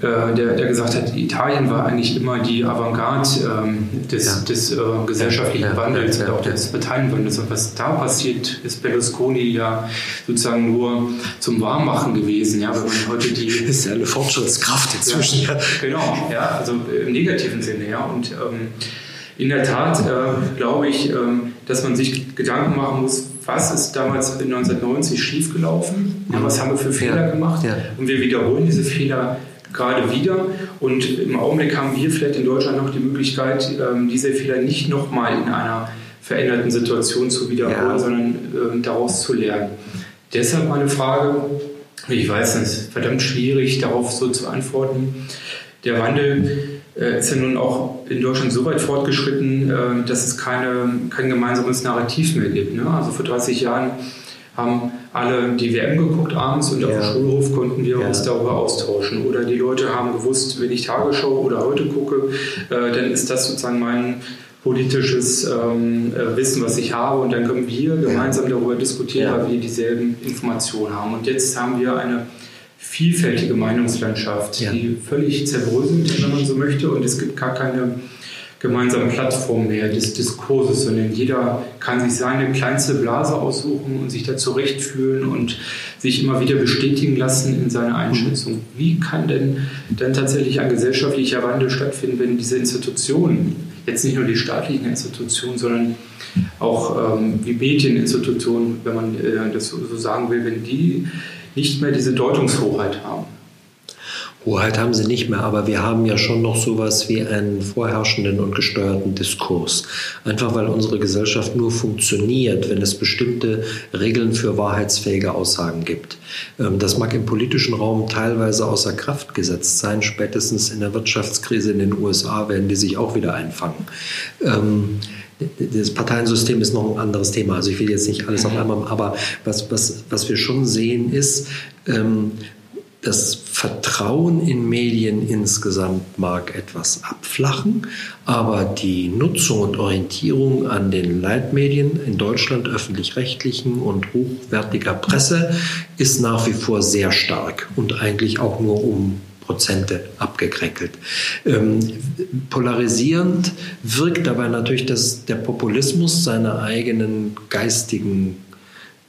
der, der, gesagt hat, Italien war eigentlich immer die Avantgarde ähm, des, ja. des äh, gesellschaftlichen ja, Wandels und auch des Parteienwandels. Und was da passiert, ist Berlusconi ja sozusagen nur zum Warmmachen gewesen. Ja, wenn man heute die ist ja eine Fortschrittskraft inzwischen. Ja, genau, ja, also im negativen Sinne. Ja, und ähm, in der Tat äh, glaube ich, ähm, dass man sich Gedanken machen muss, was ist damals 1990 schiefgelaufen? Ja, was haben wir für Fehler gemacht? Und wir wiederholen diese Fehler gerade wieder. Und im Augenblick haben wir vielleicht in Deutschland noch die Möglichkeit, ähm, diese Fehler nicht nochmal in einer veränderten Situation zu wiederholen, ja. sondern ähm, daraus zu lernen. Deshalb meine Frage, ich weiß, es ist verdammt schwierig, darauf so zu antworten. Der Wandel äh, ist ja nun auch in Deutschland so weit fortgeschritten, äh, dass es keine, kein gemeinsames Narrativ mehr gibt. Ne? Also vor 30 Jahren haben alle die WM geguckt abends und ja. auf dem Schulhof konnten wir ja. uns darüber austauschen. Oder die Leute haben gewusst, wenn ich Tagesschau oder heute gucke, äh, dann ist das sozusagen mein politisches ähm, äh, Wissen, was ich habe. Und dann können wir gemeinsam darüber diskutieren, weil wir dieselben Informationen haben. Und jetzt haben wir eine vielfältige Meinungslandschaft, die völlig zerbröselt, wenn man so möchte. Und es gibt gar keine gemeinsamen Plattform mehr des Diskurses, sondern jeder kann sich seine kleinste Blase aussuchen und sich da zurechtfühlen und sich immer wieder bestätigen lassen in seiner Einschätzung. Wie kann denn dann tatsächlich ein gesellschaftlicher Wandel stattfinden, wenn diese Institutionen, jetzt nicht nur die staatlichen Institutionen, sondern auch ähm, wie Medieninstitutionen, wenn man äh, das so sagen will, wenn die nicht mehr diese Deutungshoheit haben? Hoheit haben sie nicht mehr, aber wir haben ja schon noch sowas wie einen vorherrschenden und gesteuerten Diskurs. Einfach weil unsere Gesellschaft nur funktioniert, wenn es bestimmte Regeln für wahrheitsfähige Aussagen gibt. Ähm, das mag im politischen Raum teilweise außer Kraft gesetzt sein. Spätestens in der Wirtschaftskrise in den USA werden die sich auch wieder einfangen ähm, das Parteiensystem ist noch ein anderes Thema. Also ich will jetzt nicht alles auf einmal, aber was, was, was wir schon sehen ist, ähm, das Vertrauen in Medien insgesamt mag etwas abflachen, aber die Nutzung und Orientierung an den Leitmedien in Deutschland, öffentlich-rechtlichen und hochwertiger Presse, ist nach wie vor sehr stark und eigentlich auch nur um Prozente abgekränkelt. Ähm, polarisierend wirkt dabei natürlich, dass der Populismus seine eigenen geistigen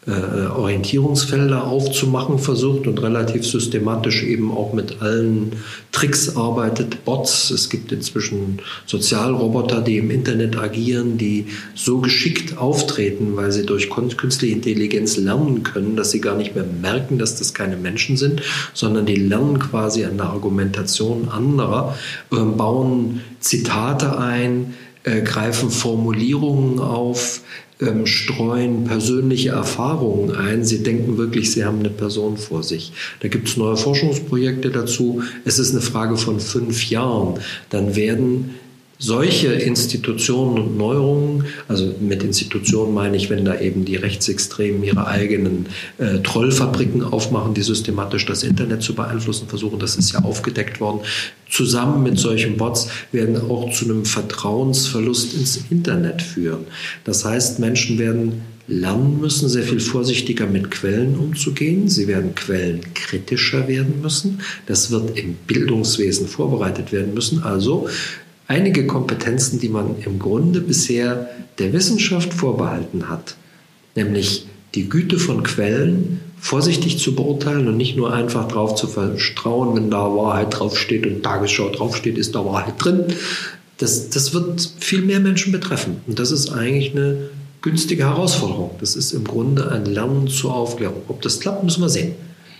äh, Orientierungsfelder aufzumachen versucht und relativ systematisch eben auch mit allen Tricks arbeitet, Bots. Es gibt inzwischen Sozialroboter, die im Internet agieren, die so geschickt auftreten, weil sie durch künstliche Intelligenz lernen können, dass sie gar nicht mehr merken, dass das keine Menschen sind, sondern die lernen quasi an der Argumentation anderer, äh, bauen Zitate ein, äh, greifen Formulierungen auf, ähm, streuen persönliche Erfahrungen ein. Sie denken wirklich, sie haben eine Person vor sich. Da gibt es neue Forschungsprojekte dazu. Es ist eine Frage von fünf Jahren. Dann werden solche Institutionen und Neuerungen, also mit Institutionen meine ich, wenn da eben die Rechtsextremen ihre eigenen äh, Trollfabriken aufmachen, die systematisch das Internet zu beeinflussen versuchen, das ist ja aufgedeckt worden, zusammen mit solchen Bots werden auch zu einem Vertrauensverlust ins Internet führen. Das heißt, Menschen werden lernen müssen, sehr viel vorsichtiger mit Quellen umzugehen. Sie werden quellenkritischer werden müssen. Das wird im Bildungswesen vorbereitet werden müssen. Also einige Kompetenzen, die man im Grunde bisher der Wissenschaft vorbehalten hat, nämlich die Güte von Quellen vorsichtig zu beurteilen und nicht nur einfach drauf zu vertrauen, wenn da Wahrheit draufsteht und Tagesschau draufsteht, ist da Wahrheit drin. Das, das wird viel mehr Menschen betreffen. Und das ist eigentlich eine günstige Herausforderung. Das ist im Grunde ein Lernen zur Aufklärung. Ob das klappt, müssen wir sehen.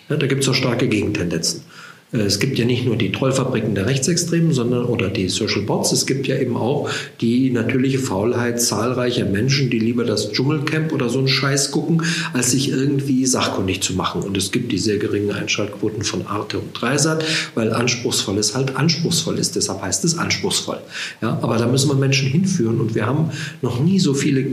Ja, da gibt es auch starke Gegentendenzen. Äh, es gibt ja nicht nur die Trollfabriken der Rechtsextremen, sondern oder die Social Bots. Es gibt ja eben auch die natürliche Faulheit zahlreicher Menschen, die lieber das Dschungelcamp oder so einen Scheiß gucken, als sich irgendwie sachkundig zu machen. Und es gibt die sehr geringen Einschaltquoten von Arte und Dreisat, weil anspruchsvolles halt anspruchsvoll ist. Deshalb heißt es anspruchsvoll. Ja, aber da müssen wir Menschen hinführen und wir haben noch nie so viele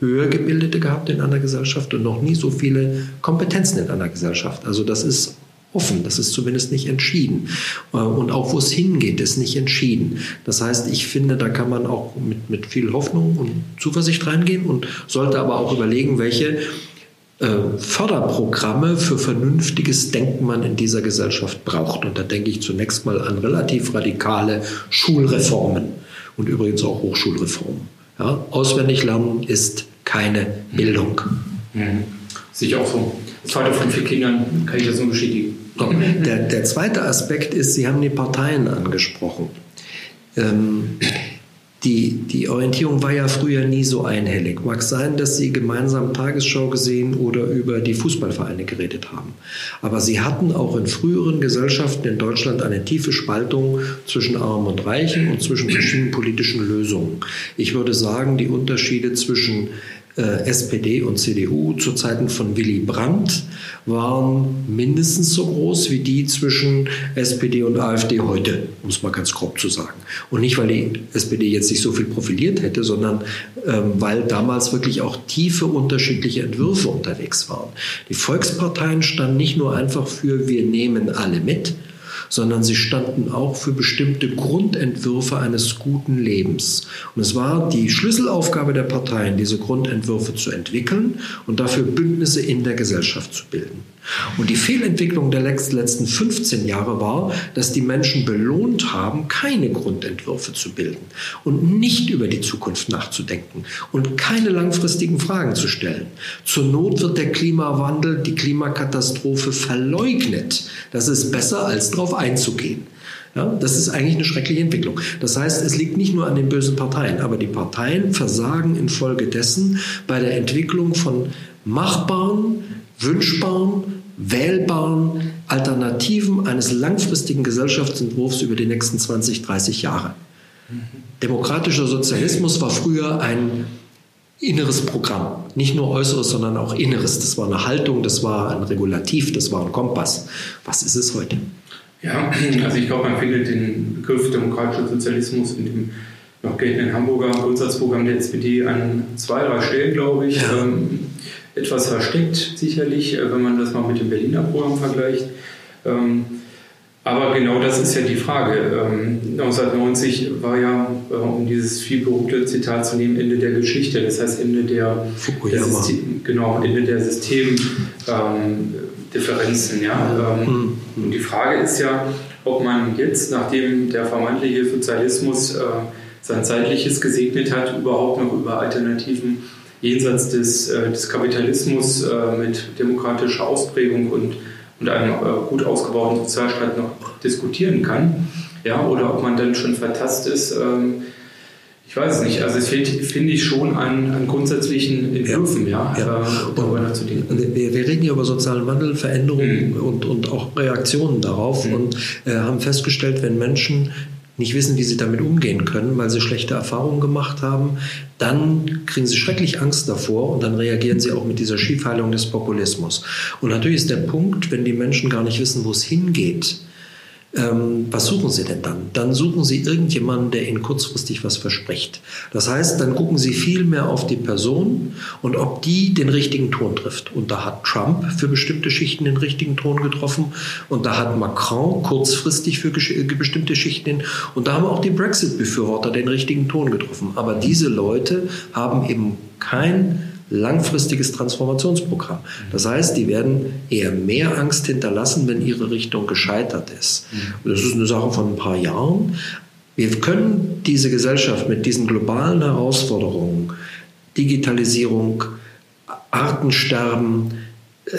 höher gebildete gehabt in einer Gesellschaft und noch nie so viele Kompetenzen in einer Gesellschaft. Also das ist offen, das ist zumindest nicht entschieden. Äh, und auch wo es hingeht, ist nicht entschieden. Das heißt, ich finde, da kann man auch mit, mit viel Hoffnung und Zuversicht reingehen und sollte aber auch überlegen, welche äh, Förderprogramme für vernünftiges Denken man in dieser Gesellschaft braucht. Und da denke ich zunächst mal an relativ radikale Schulreformen und übrigens auch Hochschulreformen. Ja, auswendig lernen ist keine Bildung. Mhm. Sehe auch so. Zwei von vier Kindern kann ich das nur bestätigen. Der, der zweite Aspekt ist, Sie haben die Parteien angesprochen. Ähm, die, die Orientierung war ja früher nie so einhellig. Mag sein, dass Sie gemeinsam Tagesschau gesehen oder über die Fußballvereine geredet haben. Aber Sie hatten auch in früheren Gesellschaften in Deutschland eine tiefe Spaltung zwischen Arm und Reichen und zwischen verschiedenen politischen Lösungen. Ich würde sagen, die Unterschiede zwischen SPD und CDU zu Zeiten von Willy Brandt waren mindestens so groß wie die zwischen SPD und AfD heute, um es mal ganz grob zu sagen. Und nicht, weil die SPD jetzt sich so viel profiliert hätte, sondern ähm, weil damals wirklich auch tiefe unterschiedliche Entwürfe unterwegs waren. Die Volksparteien standen nicht nur einfach für wir nehmen alle mit, sondern sie standen auch für bestimmte Grundentwürfe eines guten Lebens. Und es war die Schlüsselaufgabe der Parteien, diese Grundentwürfe zu entwickeln und dafür Bündnisse in der Gesellschaft zu bilden. Und die Fehlentwicklung der letzten 15 Jahre war, dass die Menschen belohnt haben, keine Grundentwürfe zu bilden und nicht über die Zukunft nachzudenken und keine langfristigen Fragen zu stellen. Zur Not wird der Klimawandel, die Klimakatastrophe verleugnet. Das ist besser, als darauf einzugehen. Ja, das ist eigentlich eine schreckliche Entwicklung. Das heißt, es liegt nicht nur an den bösen Parteien, aber die Parteien versagen infolgedessen bei der Entwicklung von machbaren, wünschbaren, wählbaren Alternativen eines langfristigen Gesellschaftsentwurfs über die nächsten 20, 30 Jahre. Demokratischer Sozialismus war früher ein inneres Programm, nicht nur äußeres, sondern auch inneres. Das war eine Haltung, das war ein Regulativ, das war ein Kompass. Was ist es heute? Ja, also ich glaube, man findet den Begriff demokratischer Sozialismus in dem noch geltenden Hamburger Grundsatzprogramm der SPD an zwei, drei Stellen, glaube ich. Ja. Ähm, etwas versteckt, sicherlich, äh, wenn man das mal mit dem Berliner Programm vergleicht. Ähm, aber genau das ist ja die Frage. 1990 ähm, war ja, äh, um dieses vielberühmte Zitat zu nehmen, Ende der Geschichte. Das heißt Ende der, der System, genau, Ende der Systemdifferenzen. Ähm, ja? Ähm, mhm. Und die Frage ist ja, ob man jetzt, nachdem der vermeintliche Sozialismus äh, sein zeitliches gesegnet hat, überhaupt noch über Alternativen jenseits des, äh, des Kapitalismus äh, mit demokratischer Ausprägung und, und einem äh, gut ausgebauten Sozialstaat noch diskutieren kann. Ja, oder ob man dann schon vertast ist. Ich weiß es nicht. Also es fehlt, finde ich, schon an, an grundsätzlichen Entwürfen, ja, ja. Äh, darüber nachzudenken. Wir, wir, reden hier über sozialen Wandel, Veränderungen mhm. und, und auch Reaktionen darauf mhm. und äh, haben festgestellt, wenn Menschen nicht wissen, wie sie damit umgehen können, weil sie schlechte Erfahrungen gemacht haben, dann kriegen sie schrecklich Angst davor und dann reagieren sie auch mit dieser Schiefheilung des Populismus. Und natürlich ist der Punkt, wenn die Menschen gar nicht wissen, wo es hingeht, ähm, was suchen Sie denn dann? Dann suchen Sie irgendjemanden, der Ihnen kurzfristig was verspricht. Das heißt, dann gucken Sie viel mehr auf die Person und ob die den richtigen Ton trifft. Und da hat Trump für bestimmte Schichten den richtigen Ton getroffen und da hat Macron kurzfristig für bestimmte Schichten den und da haben auch die Brexit-Befürworter den richtigen Ton getroffen. Aber diese Leute haben eben kein langfristiges Transformationsprogramm. Das heißt, die werden eher mehr Angst hinterlassen, wenn ihre Richtung gescheitert ist. Und das ist eine Sache von ein paar Jahren. Wir können diese Gesellschaft mit diesen globalen Herausforderungen, Digitalisierung, Artensterben, äh,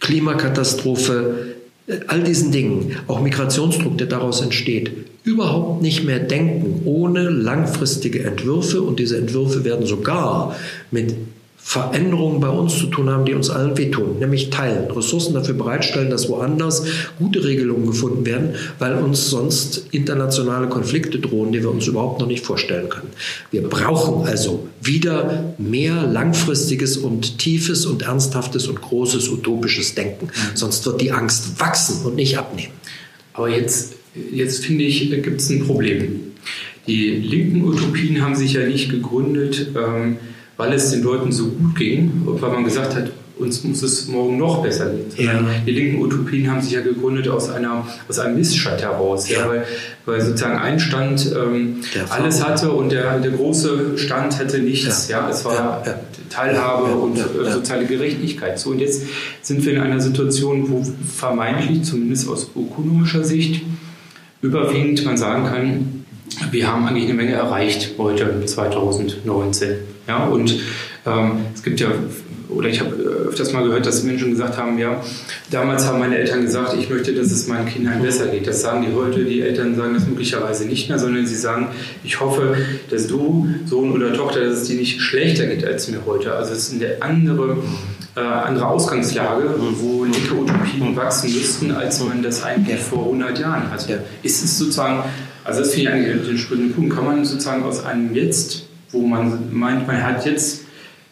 Klimakatastrophe, äh, all diesen Dingen, auch Migrationsdruck, der daraus entsteht, überhaupt nicht mehr denken ohne langfristige Entwürfe. Und diese Entwürfe werden sogar mit Veränderungen bei uns zu tun haben, die uns allen wehtun, nämlich teilen, Ressourcen dafür bereitstellen, dass woanders gute Regelungen gefunden werden, weil uns sonst internationale Konflikte drohen, die wir uns überhaupt noch nicht vorstellen können. Wir brauchen also wieder mehr langfristiges und tiefes und ernsthaftes und großes utopisches Denken, sonst wird die Angst wachsen und nicht abnehmen. Aber jetzt, jetzt finde ich, gibt es ein Problem. Die linken Utopien haben sich ja nicht gegründet. Ähm, weil es den Leuten so gut ging und weil man gesagt hat, uns muss es morgen noch besser gehen. Ja. Die linken Utopien haben sich ja gegründet aus, einer, aus einem Missstand heraus, ja. ja weil, weil sozusagen ein Stand ähm, alles hatte und der, der große Stand hätte nichts. Ja, ja es war Teilhabe und äh, soziale Gerechtigkeit. So, und jetzt sind wir in einer Situation, wo vermeintlich, zumindest aus ökonomischer Sicht, überwiegend man sagen kann, wir haben eigentlich eine Menge erreicht heute 2019. Ja, und ähm, es gibt ja, oder ich habe öfters mal gehört, dass Menschen gesagt haben, ja, damals haben meine Eltern gesagt, ich möchte, dass es meinen Kindern besser geht. Das sagen die heute, die Eltern sagen das möglicherweise nicht mehr, sondern sie sagen, ich hoffe, dass du, Sohn oder Tochter, dass es dir nicht schlechter geht als mir heute. Also es ist eine andere, äh, andere Ausgangslage, wo linke Utopien wachsen müssten, als man das eigentlich vor 100 Jahren hatte. Ist es sozusagen, also das finde ich eigentlich den spannenden Punkt, kann man sozusagen aus einem Jetzt wo man meint, man hat jetzt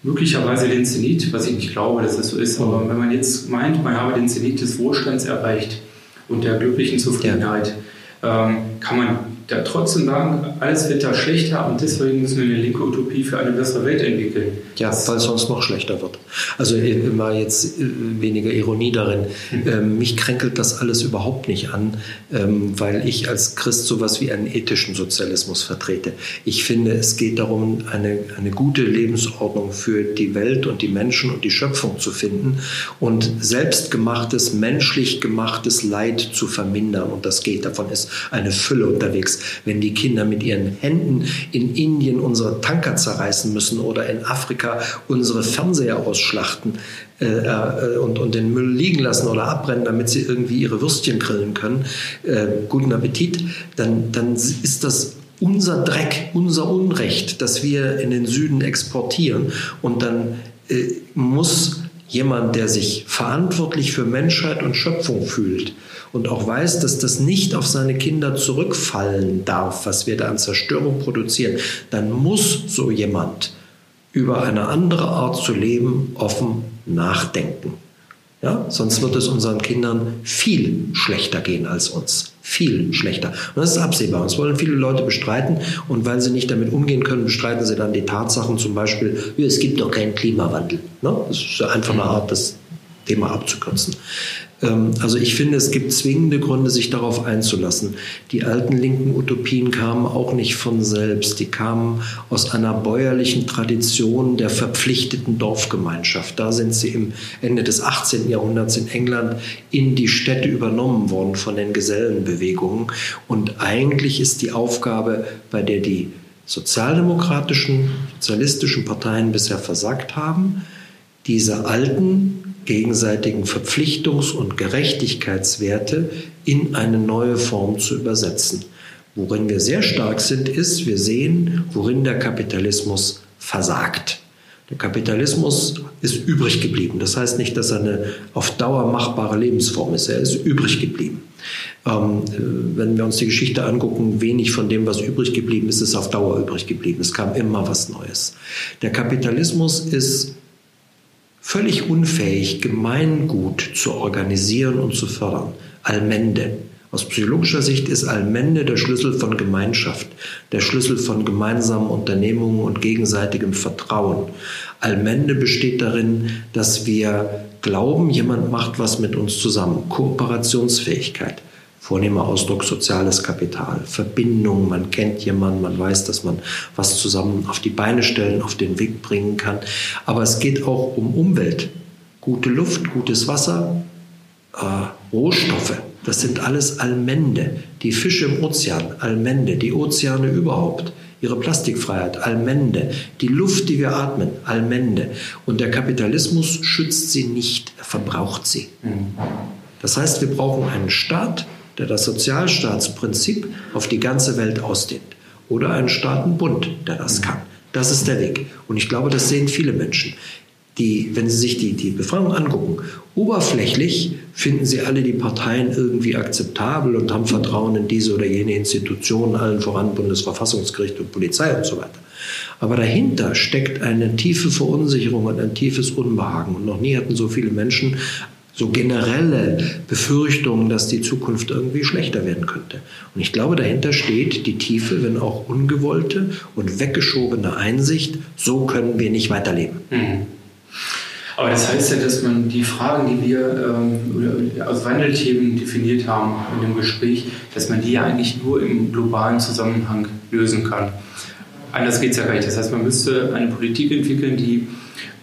möglicherweise den Zenit, was ich nicht glaube, dass das so ist, aber wenn man jetzt meint, man habe den Zenit des Wohlstands erreicht und der glücklichen Zufriedenheit, ja. ähm, kann man da trotzdem sagen, alles wird da schlechter und deswegen müssen wir eine linke Utopie für eine bessere Welt entwickeln. Ja, weil es sonst noch schlechter wird. Also immer jetzt äh, weniger Ironie darin. Mhm. Ähm, mich kränkelt das alles überhaupt nicht an, ähm, weil ich als Christ sowas wie einen ethischen Sozialismus vertrete. Ich finde, es geht darum, eine, eine gute Lebensordnung für die Welt und die Menschen und die Schöpfung zu finden und selbstgemachtes, menschlich gemachtes Leid zu vermindern. Und das geht. Davon ist eine Fülle unterwegs wenn die Kinder mit ihren Händen in Indien unsere Tanker zerreißen müssen oder in Afrika unsere Fernseher ausschlachten äh, äh, und, und den Müll liegen lassen oder abbrennen, damit sie irgendwie ihre Würstchen grillen können. Äh, guten Appetit, dann, dann ist das unser Dreck, unser Unrecht, das wir in den Süden exportieren. Und dann äh, muss jemand, der sich verantwortlich für Menschheit und Schöpfung fühlt, und auch weiß, dass das nicht auf seine Kinder zurückfallen darf, was wir da an Zerstörung produzieren, dann muss so jemand über eine andere Art zu leben offen nachdenken. Ja, sonst wird es unseren Kindern viel schlechter gehen als uns. Viel schlechter. Und das ist absehbar. Das wollen viele Leute bestreiten. Und weil sie nicht damit umgehen können, bestreiten sie dann die Tatsachen, zum Beispiel, es gibt doch keinen Klimawandel. Ne? Das ist einfach eine Art, das Thema abzukürzen. Ähm, also ich finde, es gibt zwingende Gründe, sich darauf einzulassen. Die alten linken Utopien kamen auch nicht von selbst. Die kamen aus einer bäuerlichen Tradition der verpflichteten Dorfgemeinschaft. Da sind sie im Ende des 18. Jahrhunderts in England in die Städte übernommen worden von den Gesellenbewegungen. Und eigentlich ist die Aufgabe, bei der die sozialdemokratischen, sozialistischen Parteien bisher versagt haben, diese alten gegenseitigen Verpflichtungs- und Gerechtigkeitswerte in eine neue Form zu übersetzen. Worin wir sehr stark sind, ist, wir sehen, worin der Kapitalismus versagt. Der Kapitalismus ist übrig geblieben. Das heißt nicht, dass er eine auf Dauer machbare Lebensform ist. Er ist übrig geblieben. Ähm, wenn wir uns die Geschichte angucken, wenig von dem, was übrig geblieben ist, ist auf Dauer übrig geblieben. Es kam immer was Neues. Der Kapitalismus ist völlig unfähig, Gemeingut zu organisieren und zu fördern. Allmende. Aus psychologischer Sicht ist Allmende der Schlüssel von Gemeinschaft, der Schlüssel von gemeinsamen Unternehmungen und gegenseitigem Vertrauen. Allmende besteht darin, dass wir glauben, jemand macht was mit uns zusammen. Kooperationsfähigkeit, vornehmer Ausdruck soziales Kapital, Verbindung, man kennt jemanden, man weiß, dass man was zusammen auf die Beine stellen, auf den Weg bringen kann. Aber es geht auch um Umwelt. Gute Luft, gutes Wasser, äh, Rohstoffe. Das sind alles Allmende. Die Fische im Ozean, Allmende. Die Ozeane überhaupt, ihre Plastikfreiheit, Allmende. Die Luft, die wir atmen, Allmende. Und der Kapitalismus schützt sie nicht, er verbraucht sie. Das heißt, wir brauchen einen Staat, der das Sozialstaatsprinzip auf die ganze Welt ausdehnt. Oder einen Staatenbund, der das kann. Das ist der Weg. Und ich glaube, das sehen viele Menschen die, wenn Sie sich die, die Befragung angucken, oberflächlich finden Sie alle die Parteien irgendwie akzeptabel und haben Vertrauen in diese oder jene Institutionen, allen voran Bundesverfassungsgericht und Polizei und so weiter. Aber dahinter steckt eine tiefe Verunsicherung und ein tiefes Unbehagen. Und noch nie hatten so viele Menschen so generelle Befürchtungen, dass die Zukunft irgendwie schlechter werden könnte. Und ich glaube, dahinter steht die tiefe, wenn auch ungewollte und weggeschobene Einsicht, so können wir nicht weiterleben. Mhm. Aber das heißt ja, dass man die Fragen, die wir ähm, als Wandelthemen definiert haben in dem Gespräch, dass man die ja eigentlich nur im globalen Zusammenhang lösen kann. Anders geht es ja gar nicht. Das heißt, man müsste eine Politik entwickeln, die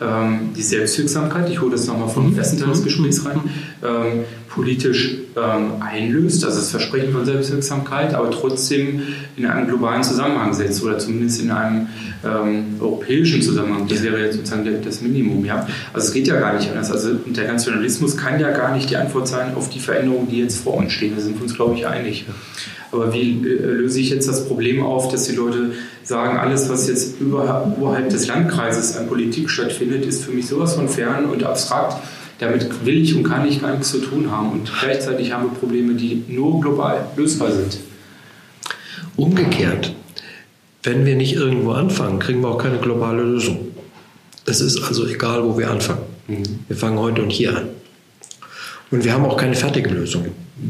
ähm, die Selbstwirksamkeit, ich hole das nochmal vom mhm. ersten Teil des Gesprächs rein, ähm, politisch ähm, einlöst, also das Versprechen von Selbstwirksamkeit, aber trotzdem in einem globalen Zusammenhang setzt oder zumindest in einem ähm, europäischen Zusammenhang. Das wäre jetzt sozusagen das Minimum. Ja? Also es geht ja gar nicht anders. Also der Nationalismus kann ja gar nicht die Antwort sein auf die Veränderungen, die jetzt vor uns stehen. Da sind wir uns, glaube ich, einig. Aber wie äh, löse ich jetzt das Problem auf, dass die Leute sagen, alles, was jetzt überhalb des Landkreises an Politik stattfindet, ist für mich sowas von fern und abstrakt. Damit will ich und kann ich gar nichts zu tun haben. Und gleichzeitig haben wir Probleme, die nur global lösbar sind. Umgekehrt, wenn wir nicht irgendwo anfangen, kriegen wir auch keine globale Lösung. Es ist also egal, wo wir anfangen. Mhm. Wir fangen heute und hier an. Und wir haben auch keine fertige Lösung.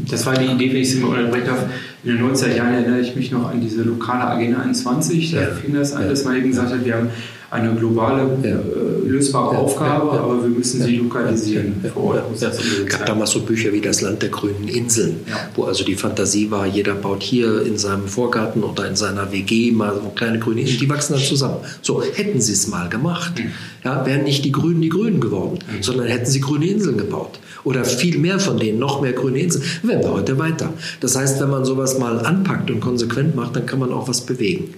Das war die Idee, wenn ich es immer unterbrechen darf. In den 90er Jahren erinnere ich mich noch an diese lokale Agenda 21. Da ja. fing das an, dass man eben gesagt hat, wir haben eine globale, ja. äh, lösbare ja. Aufgabe, ja. aber wir müssen sie lokalisieren vor Ort. Es gab damals so Bücher wie Das Land der grünen Inseln, wo also die Fantasie war, jeder baut hier in seinem Vorgarten oder in seiner WG mal so kleine grüne Inseln, die wachsen dann zusammen. So, hätten sie es mal gemacht, mhm. ja, wären nicht die Grünen die Grünen geworden, mhm. sondern hätten sie grüne Inseln gebaut oder viel mehr von denen, noch mehr grüne Inseln, wären wir heute weiter. Das heißt, wenn man sowas mal anpackt und konsequent macht, dann kann man auch was bewegen.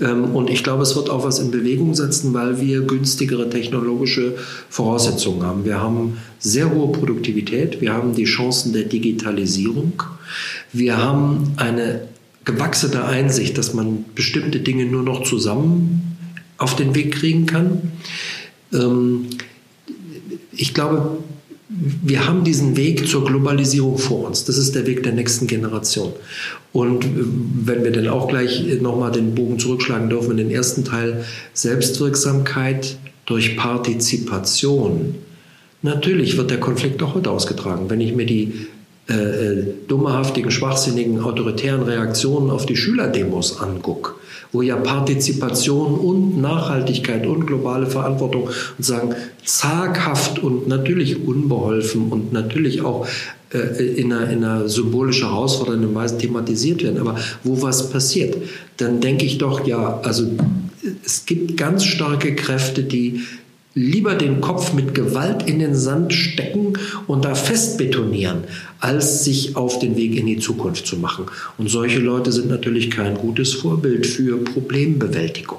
Ähm, und ich glaube, es wird auch was in Bewegung setzen, weil wir günstigere technologische Voraussetzungen haben. Wir haben sehr hohe Produktivität, wir haben die Chancen der Digitalisierung, wir haben eine gewachsene Einsicht, dass man bestimmte Dinge nur noch zusammen auf den Weg kriegen kann. Ähm, ich glaube, wir haben diesen Weg zur Globalisierung vor uns. Das ist der Weg der nächsten Generation. Und äh, wenn wir dann auch gleich nochmal den Bogen zurückschlagen dürfen in den ersten Teil, Selbstwirksamkeit durch Partizipation. Natürlich wird der Konflikt auch heute ausgetragen. Wenn ich mir die äh, äh dummerhaftigen, schwachsinnigen, autoritären Reaktionen auf die Schülerdemos angucke, wo ja Partizipation und Nachhaltigkeit und globale Verantwortung und sagen zaghaft und natürlich unbeholfen und natürlich auch äh, in, einer, in einer symbolisch herausfordernden Weise thematisiert werden. Aber wo was passiert, dann denke ich doch, ja, also es gibt ganz starke Kräfte, die lieber den Kopf mit Gewalt in den Sand stecken und da festbetonieren, als sich auf den Weg in die Zukunft zu machen. Und solche Leute sind natürlich kein gutes Vorbild für Problembewältigung.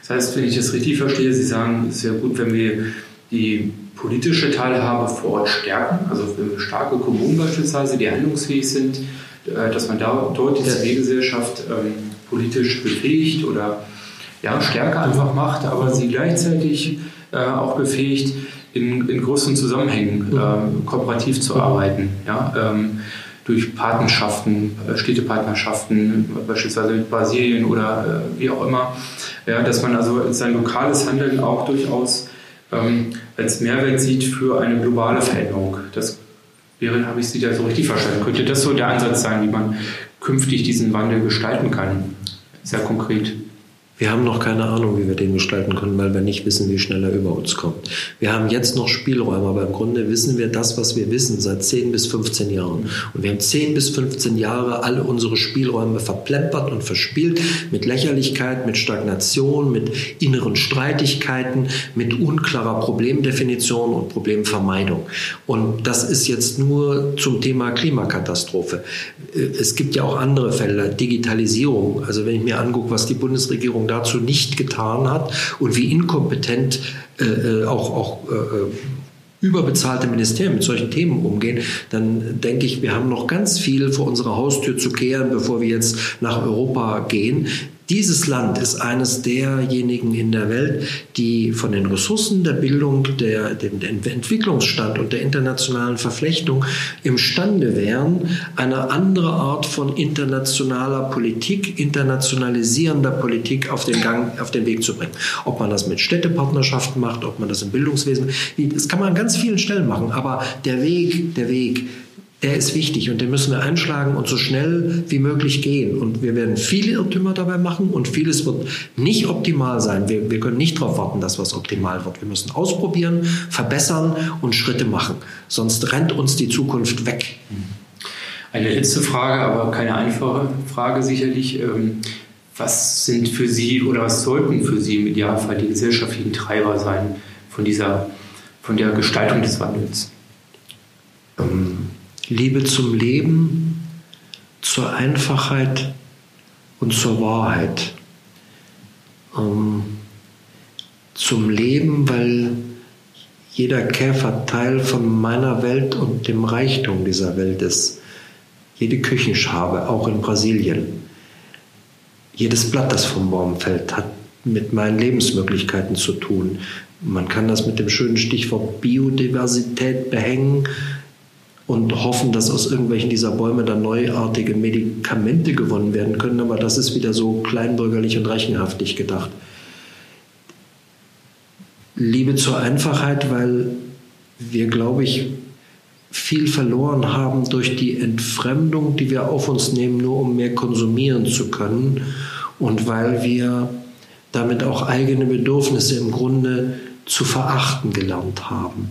Das heißt, wenn ich das richtig verstehe, Sie sagen, es ist ja gut, wenn wir die politische Teilhabe vor Ort stärken, also wenn wir starke Kommunen beispielsweise, die handlungsfähig sind, äh, dass man da dort die Zivilgesellschaft ähm, politisch befähigt oder ja, stärker einfach macht, aber sie gleichzeitig äh, auch befähigt, in, in größeren Zusammenhängen äh, kooperativ zu arbeiten. Ja? Ähm, durch Partnerschaften, äh, Städtepartnerschaften, beispielsweise mit Brasilien oder äh, wie auch immer, ja, dass man also sein lokales Handeln auch durchaus ähm, als Mehrwert sieht für eine globale Veränderung. Das Wäre, habe ich Sie da so richtig verstanden? Könnte das so der Ansatz sein, wie man künftig diesen Wandel gestalten kann? Sehr konkret. Wir haben noch keine Ahnung, wie wir den gestalten können, weil wir nicht wissen, wie schnell er über uns kommt. Wir haben jetzt noch Spielräume, aber im Grunde wissen wir das, was wir wissen, seit 10 bis 15 Jahren. Und wir haben 10 bis 15 Jahre alle unsere Spielräume verplempert und verspielt mit Lächerlichkeit, mit Stagnation, mit inneren Streitigkeiten, mit unklarer Problemdefinition und Problemvermeidung. Und das ist jetzt nur zum Thema Klimakatastrophe. Es gibt ja auch andere Fälle, Digitalisierung. Also wenn ich mir angucke, was die Bundesregierung dazu nicht getan hat und wie inkompetent äh, äh, auch, auch äh, äh, überbezahlte Ministerien mit solchen Themen umgehen, dann denke ich, wir haben noch ganz viel vor unserer Haustür zu kehren, bevor wir jetzt nach Europa gehen. Dieses Land ist eines derjenigen in der Welt, die von den Ressourcen der Bildung, der, dem, Entwicklungsstand und der internationalen Verflechtung imstande wären, eine andere Art von internationaler Politik, internationalisierender Politik auf den, Gang, auf den Weg zu bringen. Ob man das mit Städtepartnerschaften macht, ob man das im Bildungswesen, das kann man an ganz vielen Stellen machen, aber der Weg, der Weg, der ist wichtig und den müssen wir einschlagen und so schnell wie möglich gehen. Und wir werden viele Irrtümer dabei machen und vieles wird nicht optimal sein. Wir, wir können nicht darauf warten, dass was optimal wird. Wir müssen ausprobieren, verbessern und Schritte machen. Sonst rennt uns die Zukunft weg. Eine letzte Frage, aber keine einfache Frage sicherlich. Ähm, was sind für Sie oder was sollten für Sie im Idealfall die gesellschaftlichen Treiber sein von dieser, von der Gestaltung des Wandels? Ähm Liebe zum Leben, zur Einfachheit und zur Wahrheit. Ähm, zum Leben, weil jeder Käfer Teil von meiner Welt und dem Reichtum dieser Welt ist. Jede Küchenschabe, auch in Brasilien. Jedes Blatt, das vom Baum fällt, hat mit meinen Lebensmöglichkeiten zu tun. Man kann das mit dem schönen Stichwort Biodiversität behängen und hoffen, dass aus irgendwelchen dieser Bäume dann neuartige Medikamente gewonnen werden können. Aber das ist wieder so kleinbürgerlich und rechenhaftig gedacht. Liebe zur Einfachheit, weil wir, glaube ich, viel verloren haben durch die Entfremdung, die wir auf uns nehmen, nur um mehr konsumieren zu können und weil wir damit auch eigene Bedürfnisse im Grunde zu verachten gelernt haben.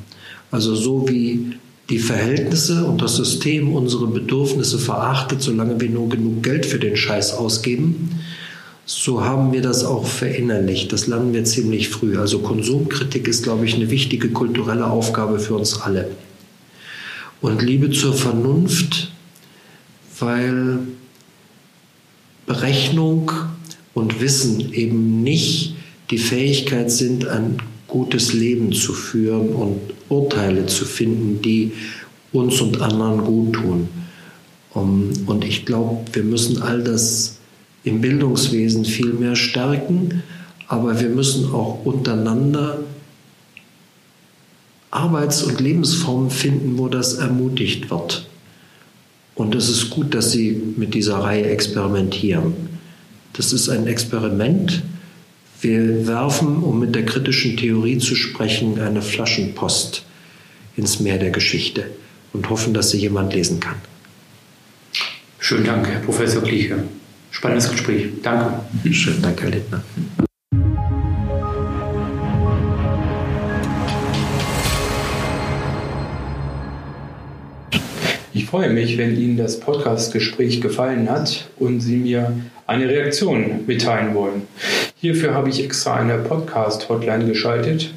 Also so wie die Verhältnisse und das System unsere Bedürfnisse verachtet, solange wir nur genug Geld für den Scheiß ausgeben, so haben wir das auch verinnerlicht. Das lernen wir ziemlich früh. Also Konsumkritik ist, glaube ich, eine wichtige kulturelle Aufgabe für uns alle. Und Liebe zur Vernunft, weil Berechnung und Wissen eben nicht die Fähigkeit sind, ein gutes Leben zu führen und Urteile zu finden, die uns und anderen gut tun. Und ich glaube, wir müssen all das im Bildungswesen viel mehr stärken, aber wir müssen auch untereinander Arbeits- und Lebensformen finden, wo das ermutigt wird. Und es ist gut, dass Sie mit dieser Reihe experimentieren. Das ist ein Experiment, wir werfen, um mit der kritischen Theorie zu sprechen, eine Flaschenpost ins Meer der Geschichte und hoffen, dass sie jemand lesen kann. Schönen Dank, Herr Professor Kliche. Spannendes Gespräch. Danke. Schönen Dank, Herr Littner. Ich freue mich, wenn Ihnen das Podcast-Gespräch gefallen hat und Sie mir eine Reaktion mitteilen wollen. Hierfür habe ich extra eine Podcast-Hotline geschaltet.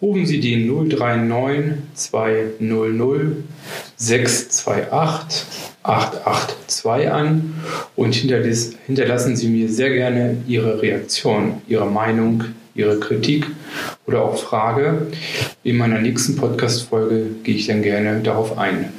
Rufen Sie die 039 200 628 882 an und hinterlassen Sie mir sehr gerne Ihre Reaktion, Ihre Meinung, Ihre Kritik oder auch Frage. In meiner nächsten Podcast-Folge gehe ich dann gerne darauf ein.